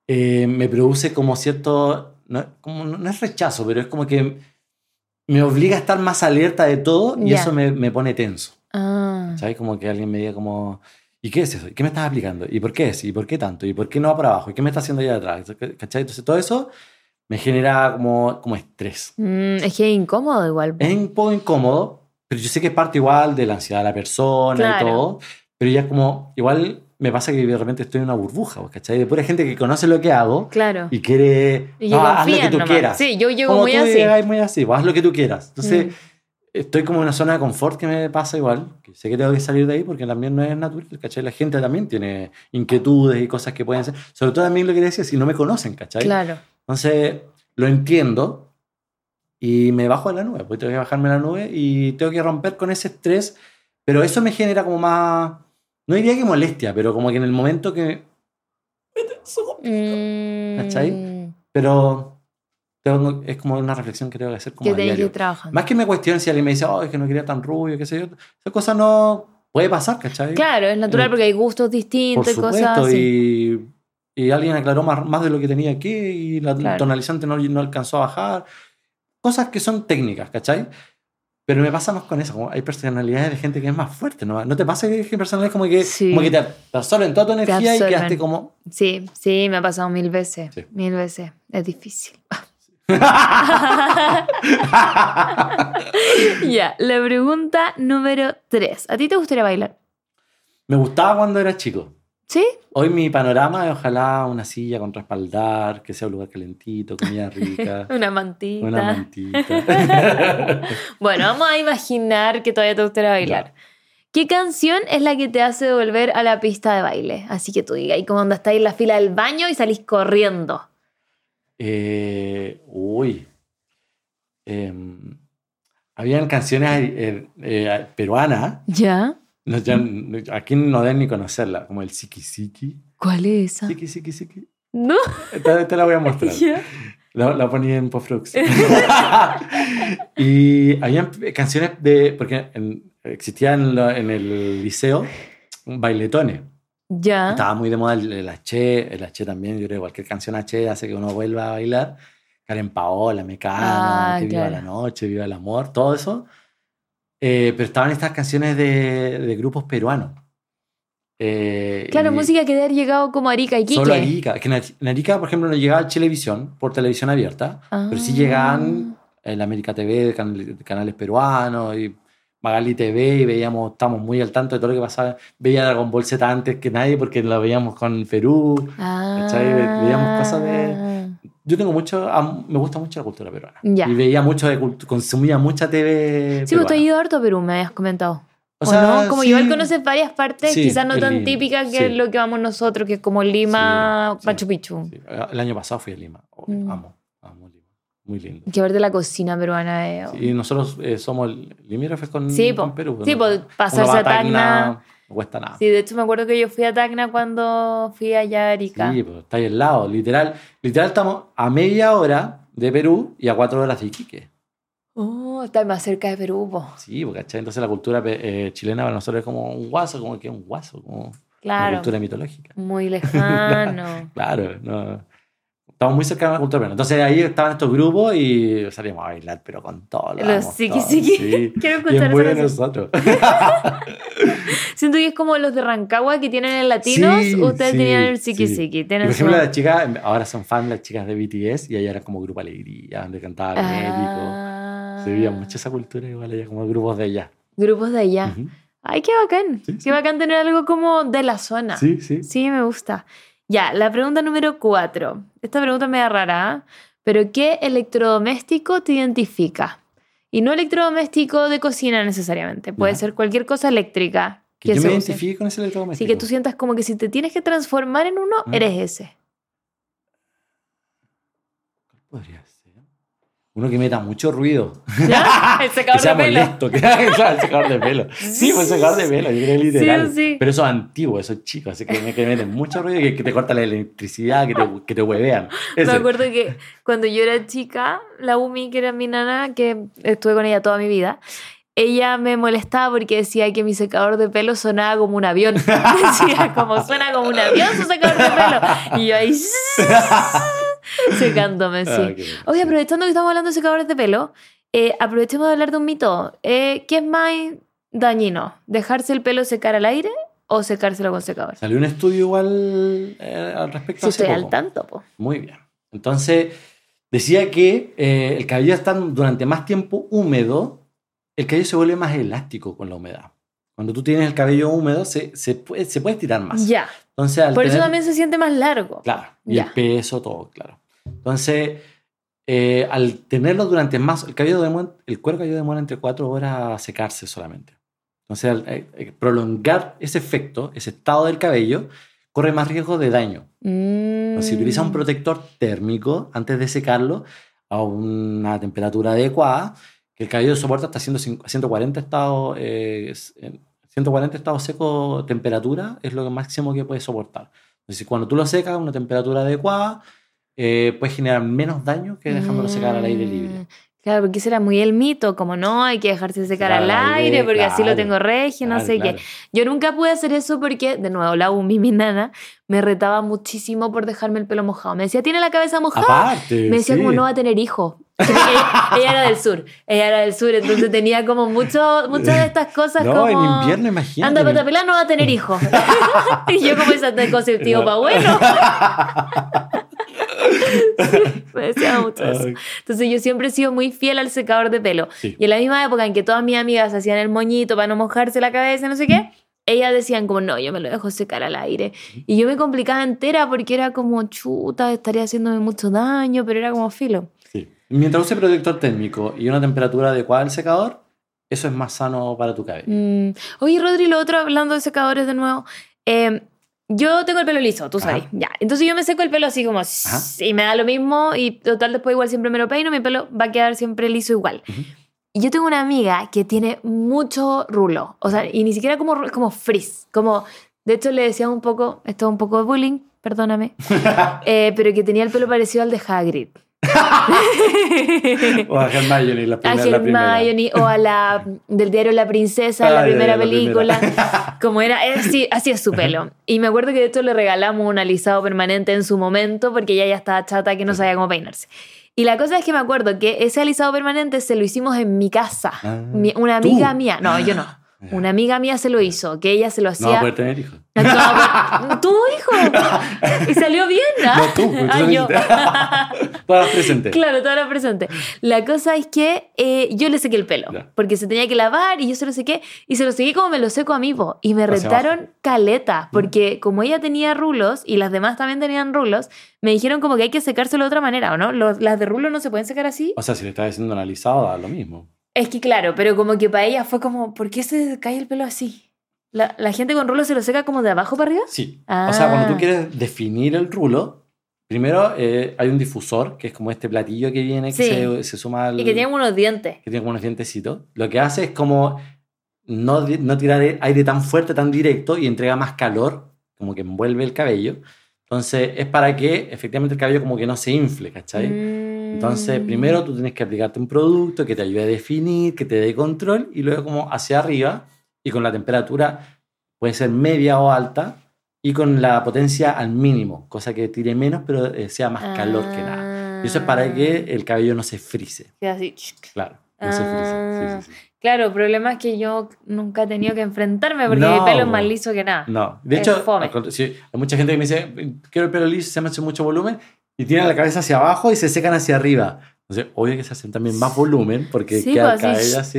eh, me produce como cierto... No, como, no, es rechazo, pero es como que me obliga a estar más alerta de todo y Ya. eso me, me pone tenso. Ah, ¿Sabes? Como que alguien me diga como, ¿y qué es eso? ¿Y qué me estás aplicando? ¿Y por qué es? ¿Y por qué tanto? ¿Y por qué no va para abajo? ¿Y qué me está haciendo allá atrás? ¿Cachai? Entonces todo eso me genera como, como estrés. mm, es que es incómodo igual. Es un poco incómodo, pero yo sé que es parte igual de la ansiedad de la persona Claro. y todo, pero ya como, igual me pasa que de repente estoy en una burbuja, ¿cachai? De pura gente que conoce lo que hago Claro. y quiere, Y no, haz lo que tú nomás. quieras. Sí, yo llego como muy tú así. llegas muy así, pues, haz lo que tú quieras. Entonces, Mm. estoy como en una zona de confort que me pasa igual, que sé que tengo que salir de ahí porque también no es natural, ¿cachai? La gente también tiene inquietudes y cosas que pueden ser, sobre todo también lo que decía, si no me conocen, ¿cachai? Claro. Entonces, lo entiendo y me bajo de la nube, pues tengo que bajarme de la nube y tengo que romper con ese estrés, pero eso me genera como más, no diría que molestia, pero como que en el momento que... Mm, ¿Cachai? Pero tengo- es como una reflexión que tengo que hacer como Que a que. Más que me cuestionen si alguien me dice, oh, es que no quería tan rubio, qué sé yo. Esa cosa no puede pasar, ¿cachai? Claro, es natural Eh, porque hay gustos Por distintos y cosas supuesto. así. Y, y alguien aclaró más, más de lo que tenía aquí y la Claro. tonalizante no, no alcanzó a bajar. Cosas que son técnicas, ¿cachai? Pero me pasa más con eso. Como hay personalidades de gente que es más fuerte, ¿no? ¿No te pasa que hay personalidades como que, Sí. como que te absorben toda tu energía y quedaste como... Sí, sí, me ha pasado mil veces. Sí. Mil veces. Es difícil. ya, la pregunta número tres. ¿A ti te gustaría bailar? me gustaba cuando era chico. ¿Sí? Hoy mi panorama es ojalá una silla con respaldar, que sea un lugar calentito, comida rica, Una mantita. una mantita. Bueno, vamos a imaginar que todavía te gustaría bailar. ¿Qué canción es la que te hace volver a la pista de baile? Así que tú digas, y como cuando estáis en la fila del baño y salís corriendo. Eh, uy. Em, habían canciones eh, eh, peruanas. ¿Ya? No, ya- aquí no deben ni conocerla, como el Siki Siki. ¿Cuál es esa? Siki Siki Siki. ¿No? Te, te la voy a mostrar. ¿Ya? La, la ponía en postproducción. y habían canciones de. Porque en- existía en, la- en el liceo bailetones. ¿Ya? Estaba muy de moda el, el H, el H también. Yo creo que cualquier canción H hace que uno vuelva a bailar. Karen Paola, Mecano, Ah, que viva claro. la noche, viva el amor, todo eso. Eh, pero estaban estas canciones de, de grupos peruanos. Eh, Claro, y música que debe haber llegado como Arica y Quique. Solo Arica. Que en Ari- en Arica, por ejemplo, no llegaba a televisión, por televisión abierta, pero sí llegaban en América TV, canales peruanos, y Magali TV, y veíamos, estábamos muy al tanto de todo lo que pasaba. Veía Dragon Ball Z antes que nadie, porque la veíamos con Perú. Ah. Veíamos cosas de- Yo tengo mucho, me gusta mucho la cultura peruana. Ya. Y veía mucho de consumía mucha TV. Sí, vos te has peruana. ido harto a Perú, me habías comentado. O ¿O, sea, no? Como sí. igual conoces varias partes, Sí, quizás no tan típicas que sí. lo que vamos nosotros, que es como Lima. Machu Picchu. Sí, El año pasado fui a Lima. Oh, Mm. Amo, amo Lima. Muy lindo. Que ver de la cocina peruana. eh. Y nosotros eh, somos limítrofes con, Sí, con. Perú. Sí, ¿no? po, pasarse a Tacna. No cuesta nada. Sí, de hecho me acuerdo que yo fui a Tacna cuando fui allá a Arica. Sí, pues está ahí al lado, literal. Literal estamos a media hora de Perú y a cuatro horas de Iquique. Oh, está más cerca de Perú, po. Sí, porque ¿cachai? entonces la cultura eh, chilena para nosotros es como un guaso, como que es un guaso, como una Claro. cultura mitológica. Muy lejano. Claro, no. Estamos muy cercanos a la cultura peruana. Entonces ahí estaban estos grupos y salíamos a bailar, pero con todo. lo Los todo, siki. sí. Quiero escuchar esa canción. nosotros. Siento que es como los de Rancagua que tienen el latinos, Sí, ustedes sí, tenían el. Y Tienen por ejemplo, las chicas, ahora son fans las chicas de BTS y allá era como Grupo Alegría, donde cantaba médico. Ah. Se veía mucho esa cultura igual allá, como grupos de allá. Grupos de allá. Ujú. Ay, qué bacán. Qué bacán tener algo como de la zona. Sí, sí. Sí, me gusta. Ya, la pregunta número cuatro. Esta pregunta me da rara, ¿ah? pero ¿qué electrodoméstico te identifica? Y no electrodoméstico de cocina necesariamente. Puede Ya. ser cualquier cosa electríca Que yo se me use. identifique con ese Sí, electrodoméstico. que tú sientas como que si te tienes que transformar en uno, Ah. eres ese. ¿Cuál podría? Uno que meta mucho ruido. ¿Ya? El que secador sea de pelo. molesto. Que, claro, el secador de pelo. Sí, pues el secador de pelo, yo creo literal. Sí, sí. Pero eso es antiguo, eso es chico, así que, que meten mucho ruido y que, que te corta la electricidad, que te, que te huevean. Me Ese. acuerdo que cuando yo era chica, la Umi, que era mi nana, que estuve con ella toda mi vida, ella me molestaba porque decía que mi secador de pelo sonaba como un avión. Decía, como suena como un avión su secador de pelo. Y yo ahí secándome, sí. Ah. Oye, aprovechando que estamos hablando de secadores de pelo, eh, aprovechemos de hablar de un mito. Eh, ¿Qué es más dañino? ¿Dejarse el pelo secar al aire o secárselo con secador? Salió un estudio igual eh, al respecto Si hace estoy poco. al tanto, po. Muy bien. Entonces, decía que eh, el cabello está durante más tiempo húmedo, el cabello se vuelve más elástico con la humedad. Cuando tú tienes el cabello húmedo, se, se, puede, se puede estirar más. Ya. Entonces, al Por eso también se siente más largo. Claro, y Ya. el peso, todo, claro. Entonces, eh, al tenerlo durante más, el cabello demora, el cuero cabello demora entre cuatro horas a secarse solamente. Entonces, al eh, eh, prolongar ese efecto, ese estado del cabello, corre más riesgo de daño. Mm. Si utilizas un protector térmico antes de secarlo a una temperatura adecuada, que el cabello soporta hasta 100 140 estados, eh, 140 estados seco temperatura es lo máximo que puede soportar. Entonces, cuando tú lo secas a una temperatura adecuada, eh, puedes generar menos daño que dejándolo secar al aire libre. Mm, Claro, porque ese era muy el mito, como no, hay que dejarse secar Secar al aire, aire, porque así lo claro, tengo regio, no Claro, sé claro. qué. Yo nunca pude hacer eso porque, de nuevo, la Umi, mi nana, me retaba muchísimo por dejarme el pelo mojado. Me decía, ¿tiene la cabeza mojada? Aparte, me decía, sí. como no va a tener hijos. Ella, ella era del sur, ella era del sur, entonces tenía como mucho, muchas de estas cosas No, como... en invierno, imagínate. Anda, pata no va a tener hijos. y yo como ese anticonceptivo No. para bueno. me decía mucho eso. Entonces yo siempre he sido muy fiel al secador de pelo. Sí. Y en la misma época en que todas mis amigas hacían el moñito para no mojarse la cabeza, no sé qué, ellas decían como, no, yo me lo dejo secar al aire. Y yo me complicaba entera porque era como, chuta, estaría haciéndome mucho daño, pero era como filo. Mientras use protector térmico y una temperatura adecuada del secador, eso es más sano para tu cabello. Mm. Oye, Rodri, lo otro, hablando de secadores de nuevo, eh, yo tengo el pelo liso, tú Ajá. sabes. Ya. Entonces yo me seco el pelo así como, y me da lo mismo, y total después igual siempre me lo peino, mi pelo va a quedar siempre liso igual. Ujú. Y yo tengo una amiga que tiene mucho rulo, o sea, y ni siquiera como, como frizz, como, de hecho le decía un poco, esto es un poco de bullying, perdóname, eh, pero que tenía el pelo parecido al de Hagrid. o a Hermione, la a primera. la primera. Hermione o a la del diario La Princesa, Ah, la primera ya, la película. primera. Como era, así, así es su pelo. Y me acuerdo que de hecho le regalamos un alisado permanente en su momento porque ella ya estaba chata que no sabía cómo peinarse. Y la cosa es que me acuerdo que ese alisado permanente se lo hicimos en mi casa. Ah, Mi- una ¿tú? amiga mía, no, yo no. Una amiga mía se lo hizo, que ella se lo No va a hacía. poder tener hijos. No, pero- ¿Tú, hijo? Y salió bien, ¿no? No, tú, Ah, yo. dijiste. Todas las presentes. Claro, toda la presente. La cosa es que eh, yo le sequé el pelo, Ya. porque se tenía que lavar y yo se lo sequé, y se lo sequé como me lo seco a mí, po. y me Hacia retaron caleta, porque como ella tenía rulos y las demás también tenían rulos, me dijeron como que hay que secárselo de otra manera, ¿o no? Los- las de rulos no se pueden secar así. O sea, si le estás haciendo analizado, da lo mismo. Es que claro, pero como que para ella fue como, ¿por qué se cae el pelo así? La, la gente con rulos se lo seca como de abajo para arriba. Sí. Ah. O sea, cuando tú quieres definir el rulo, primero eh, hay un difusor, que es como este platillo que viene, que Sí. se, se suma al. Y que tienen unos dientes. que tiene como unos dientecitos. Lo que hace es como no, no tirar aire tan fuerte, tan directo y entrega más calor, como que envuelve el cabello. Entonces es para que efectivamente el cabello como que no se infle, ¿cachai? Entonces primero tú tienes que aplicarte un producto que te ayude a definir, que te dé control y luego como hacia arriba y con la temperatura puede ser media o alta y con la potencia al mínimo, cosa que tire menos pero eh, sea más calor que nada. Y eso es para que el cabello no se frise, Queda así. claro. No se frise. Ah. Sí, sí, sí. Claro, el problema es que yo nunca he tenido que enfrentarme porque No, mi pelo es más liso que nada. No, de Es hecho, fome. hay mucha gente que me dice, quiero el pelo liso, se me hace mucho volumen, y tienen la cabeza hacia abajo y se secan hacia arriba. Entonces, obvio que se hacen también más volumen porque Sí, queda pues, el así.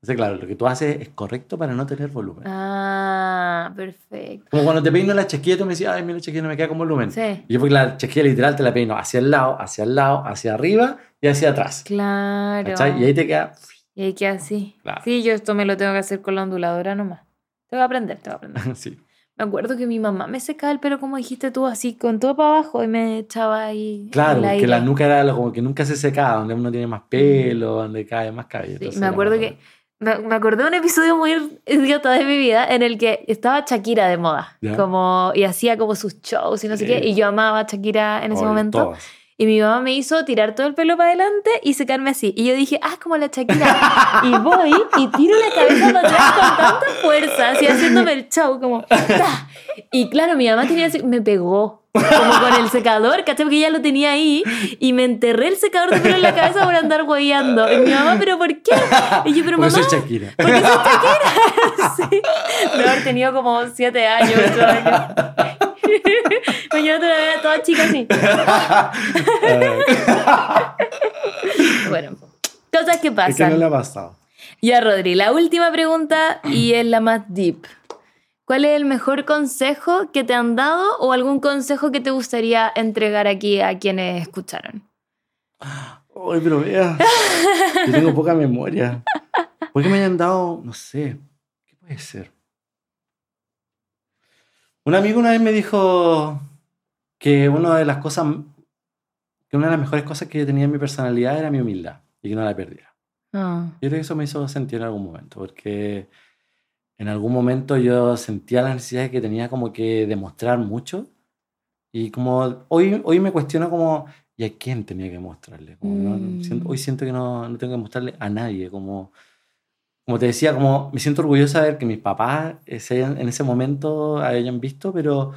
Entonces, claro, lo que tú haces es correcto para no tener volumen. Ah, perfecto. Como cuando te peino la chasquilla, tú me decías, ay, mira, la chasquilla no me queda con volumen. Sí, Y yo porque la chasquilla literal te la peino hacia el lado, hacia el lado, hacia arriba y hacia atrás. claro. ¿Cachai? Y ahí te queda... Y ahí queda así. Claro. Sí, yo esto me lo tengo que hacer con la onduladora nomás. Tengo que aprender, tengo que aprender. sí. Me acuerdo que mi mamá me secaba el pelo, como dijiste tú, así con todo para abajo y me echaba ahí. Claro, aire. la nuca era como que nunca se secaba, donde uno tiene más pelo, donde cae más cabello. Sí, me acuerdo que. Me, me acordé de un episodio muy idiota de mi vida en el que estaba Shakira de moda. Ya. Como, y hacía como sus shows y no sé qué. Y yo amaba a Shakira en ese momento. todas. Y mi mamá me hizo tirar todo el pelo para adelante y secarme así. Y yo dije, ah, como la Shakira. y voy y tiro la cabeza para atrás con tanta fuerza, así haciéndome el show, como. Y claro, mi mamá tenía ese- me pegó. Como con el secador, ¿cachai? Porque ella lo tenía ahí y me enterré el secador de pelo en la cabeza por andar guayando. Y mi mamá, ¿pero por qué? Y yo, pero Porque mamá. soy Shakira. Porque soy Shakira. sí. De haber tenido como siete años, ocho años. Te la veo toda chica así. Bueno, cosas que Es que no pasan. le ha pasado. Ya, Rodri, la última pregunta y es la más deep. ¿Cuál es el mejor consejo que te han dado o algún consejo que te gustaría entregar aquí a quienes escucharon? Ay, pero vea. Yo tengo poca memoria. ¿Por qué me hayan dado, no sé, qué puede ser? Un amigo una vez me dijo que una de las cosas, que una de las mejores cosas que yo tenía en mi personalidad era mi humildad y que no la perdiera. Ah, Yo creo que eso me hizo sentir en algún momento, porque en algún momento yo sentía la necesidad de que tenía como que demostrar mucho y como hoy, hoy me cuestiono como, ¿y a quién tenía que mostrarle? Como no- Mm. siento- hoy siento que no, no tengo que mostrarle a nadie, como, como te decía, como me siento orgullosa de ver que mis papás eh, en ese momento hayan visto, pero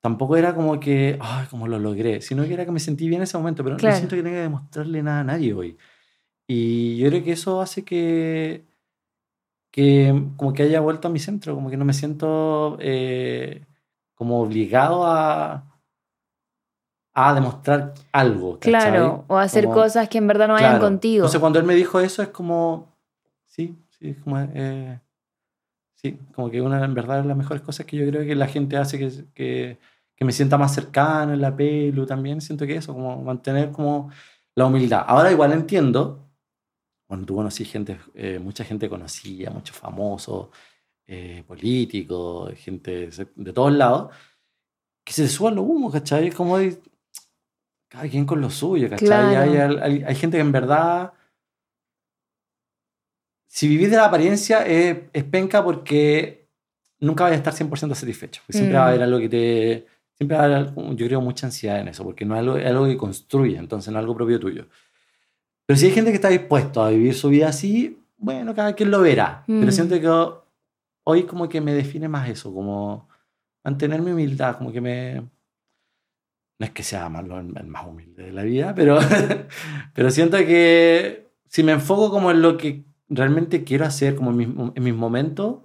tampoco era como que, ay, como lo logré, sino que era que me sentí bien en ese momento, pero Claro. no siento que tenga que demostrarle nada a nadie hoy. Y yo creo que eso hace que, que como que haya vuelto a mi centro, como que no me siento eh, como obligado a, a demostrar algo. ¿cachai? claro, o hacer Como- cosas que en verdad no vayan Claro. contigo. Entonces cuando él me dijo eso es como, sí, sí, es como, eh, sí, como que una en verdad de las mejores cosas que yo creo que la gente hace que, que, que me sienta más cercano en la pelu también, siento que eso, como mantener como la humildad. Ahora igual entiendo, cuando tú conocí gente, eh, mucha gente conocía, muchos famosos, eh, políticos, gente de, todos lados, que se suban los humos, ¿cachai? Es como de- cada quien con lo suyo, ¿cachai? Claro. Hay, hay- hay gente que en verdad, si vivís de la apariencia, es, es penca porque nunca vas a estar 100% satisfecho. porque Siempre Mm. va a haber algo que te... Siempre va a haber, yo creo, mucha ansiedad en eso, porque no es algo, es algo que construye, entonces no es algo propio tuyo. Pero si hay gente que está dispuesto a vivir su vida así, bueno, cada quien lo verá. Mm. Pero siento que hoy como que me define más eso, como mantener mi humildad, como que me... No es que sea malo el más humilde de la vida, pero, pero siento que si me enfoco como en lo que realmente quiero hacer, como en mis, en mis momentos,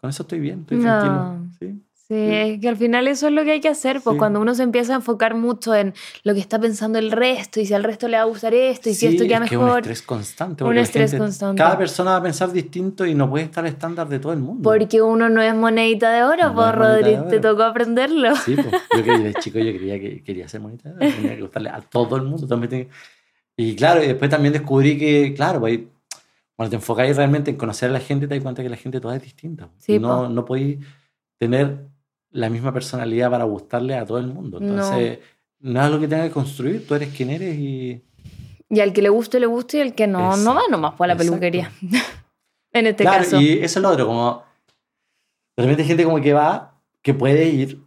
con eso estoy bien, estoy No. tranquilo. ¿sí? Sí, es que al final eso es lo que hay que hacer, pues Sí. cuando uno se empieza a enfocar mucho en lo que está pensando el resto y si al resto le va a gustar esto y si Sí, esto queda es que es un mejor. estrés constante. Un estrés gente- constante. Cada persona va a pensar distinto y no puede estar estándar de todo el mundo. Porque uno no es monedita de oro, No pues es monedita Rodri, te tocó aprenderlo. Sí, pues, yo que de chico yo creía que quería ser monita, de oro, tenía que gustarle a todo el mundo. también tenía- Y claro, y después también descubrí que, claro, pues, ahí, cuando te enfocáis realmente en conocer a la gente, te das cuenta que la gente toda es distinta. Sí, no, po. no podéis tener la misma personalidad para gustarle a todo el mundo. No. Entonces, no, es algo que tengas que construir, tú eres quien eres y... Y al que le guste, le guste y al que no, no va nomás por la Exacto. peluquería. En este claro, caso. y eso es lo otro, como de repente hay gente como que va, que puede ir.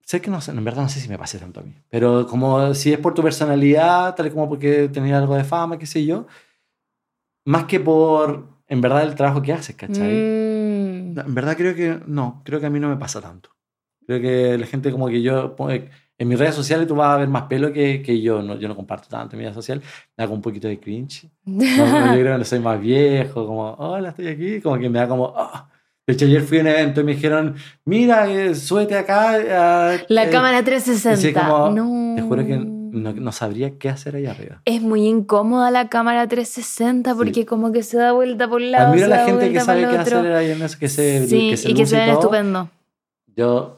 Sé que no en verdad no sé si me pase tanto a mí, pero como si es por tu personalidad, tal como porque tenías algo de fama, qué sé yo, más que por, en verdad, el trabajo que haces, ¿cachai? Mm. No, En verdad creo que no, creo que a mí no me pasa tanto. Creo que la gente como que yo, pone- en mis redes sociales tú vas a ver más pelo que, que yo, no, yo no comparto tanto en mi vida social, me como un poquito de cringe. No, yo creo que no soy más viejo, como, hola, estoy aquí, como que me da como, "Ah". De hecho, ayer fui a un evento y me dijeron, mira, eh, súbete acá. ah, La eh". cámara Y 360. así como, no. Te juro que no, no sabría qué hacer ahí arriba. Es muy incómoda la cámara 360 porque Sí. como que se da vuelta por un lado. Admiro a la gente que sabe qué hacer ahí en eso, que se, Sí, que se y que se ven estupendo. Yo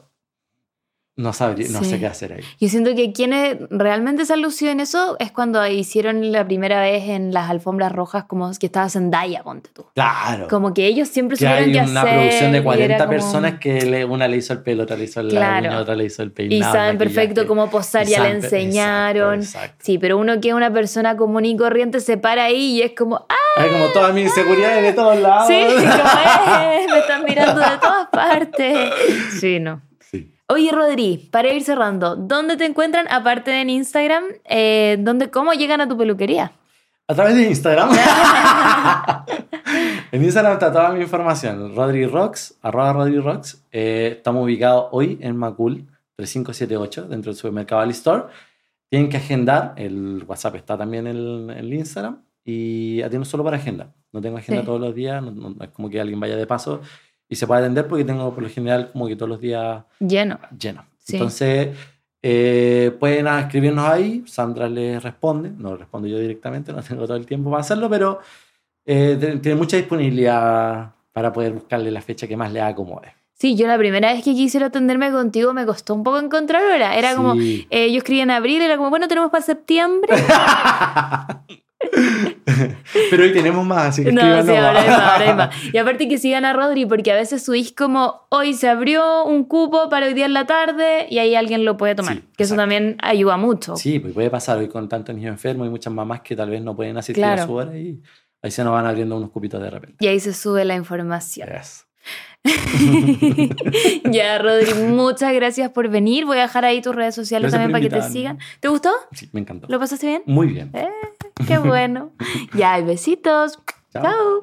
no sabría, no Sí. sé qué hacer ahí. Yo siento que quienes realmente se han lucido en eso es cuando hicieron la primera vez en las alfombras rojas como que estaba Zendaya, ponte tú. Claro. Como que ellos siempre que supieron hay qué una hacer. producción de era 40 como- personas que le- una le hizo el pelo, otra le hizo la Claro. uña, otra le hizo el peinado. Y saben perfecto cómo posar, ya le enseñaron. Exacto, exacto. Sí, pero uno que es una persona común y corriente se para ahí y es como, ¡ah! Hay como todas mis inseguridades de todos lados. Sí, como es, me están mirando de todas partes. Sí, no. Oye, Rodri, para ir cerrando, ¿dónde te encuentran aparte de en Instagram? Eh, ¿dónde, ¿Cómo llegan a tu peluquería? A través de Instagram. en Instagram está toda mi información. Rodri Rocks, arroba Rodri Rocks. Eh, estamos ubicados hoy en Macul 3578, dentro del supermercado Store. Tienen que agendar. El WhatsApp está también en el, el Instagram. Y atiendo solo para agenda. No tengo agenda Sí. todos los días. No, no es como que alguien vaya de paso y se pueda atender porque tengo por lo general como que todos los días Lleno. lleno. Sí. Entonces, eh, pueden escribirnos ahí, Sandra les responde, no respondo yo directamente, no tengo todo el tiempo para hacerlo, pero eh, tiene mucha disponibilidad para poder buscarle la fecha que más le acomode. Sí, yo la primera vez que quisiera atenderme contigo me costó un poco encontrar hora. Era como, eh, yo escribí en abril, era como, bueno, tenemos para septiembre. pero hoy tenemos más, así que No, escríbanos sí, ahora más. hay más, ahora hay más. Y aparte que sigan a Rodri, porque a veces subís como, hoy se abrió un cupo para hoy día en la tarde y ahí alguien lo puede tomar. Sí, que eso también ayuda mucho. Sí, pues puede pasar hoy con tantos niños enfermos y muchas mamás que tal vez no pueden asistir Claro. a su hora y ahí se nos van abriendo unos cupitos de repente. Y ahí se sube la información. Yes. ya, Rodri, muchas gracias por venir. Voy a dejar ahí tus redes sociales Gracias también para que te sigan. ¿Te gustó? Sí, me encantó. ¿Lo pasaste bien? Muy bien. Eh, qué bueno. ya, besitos. Chao. Chao.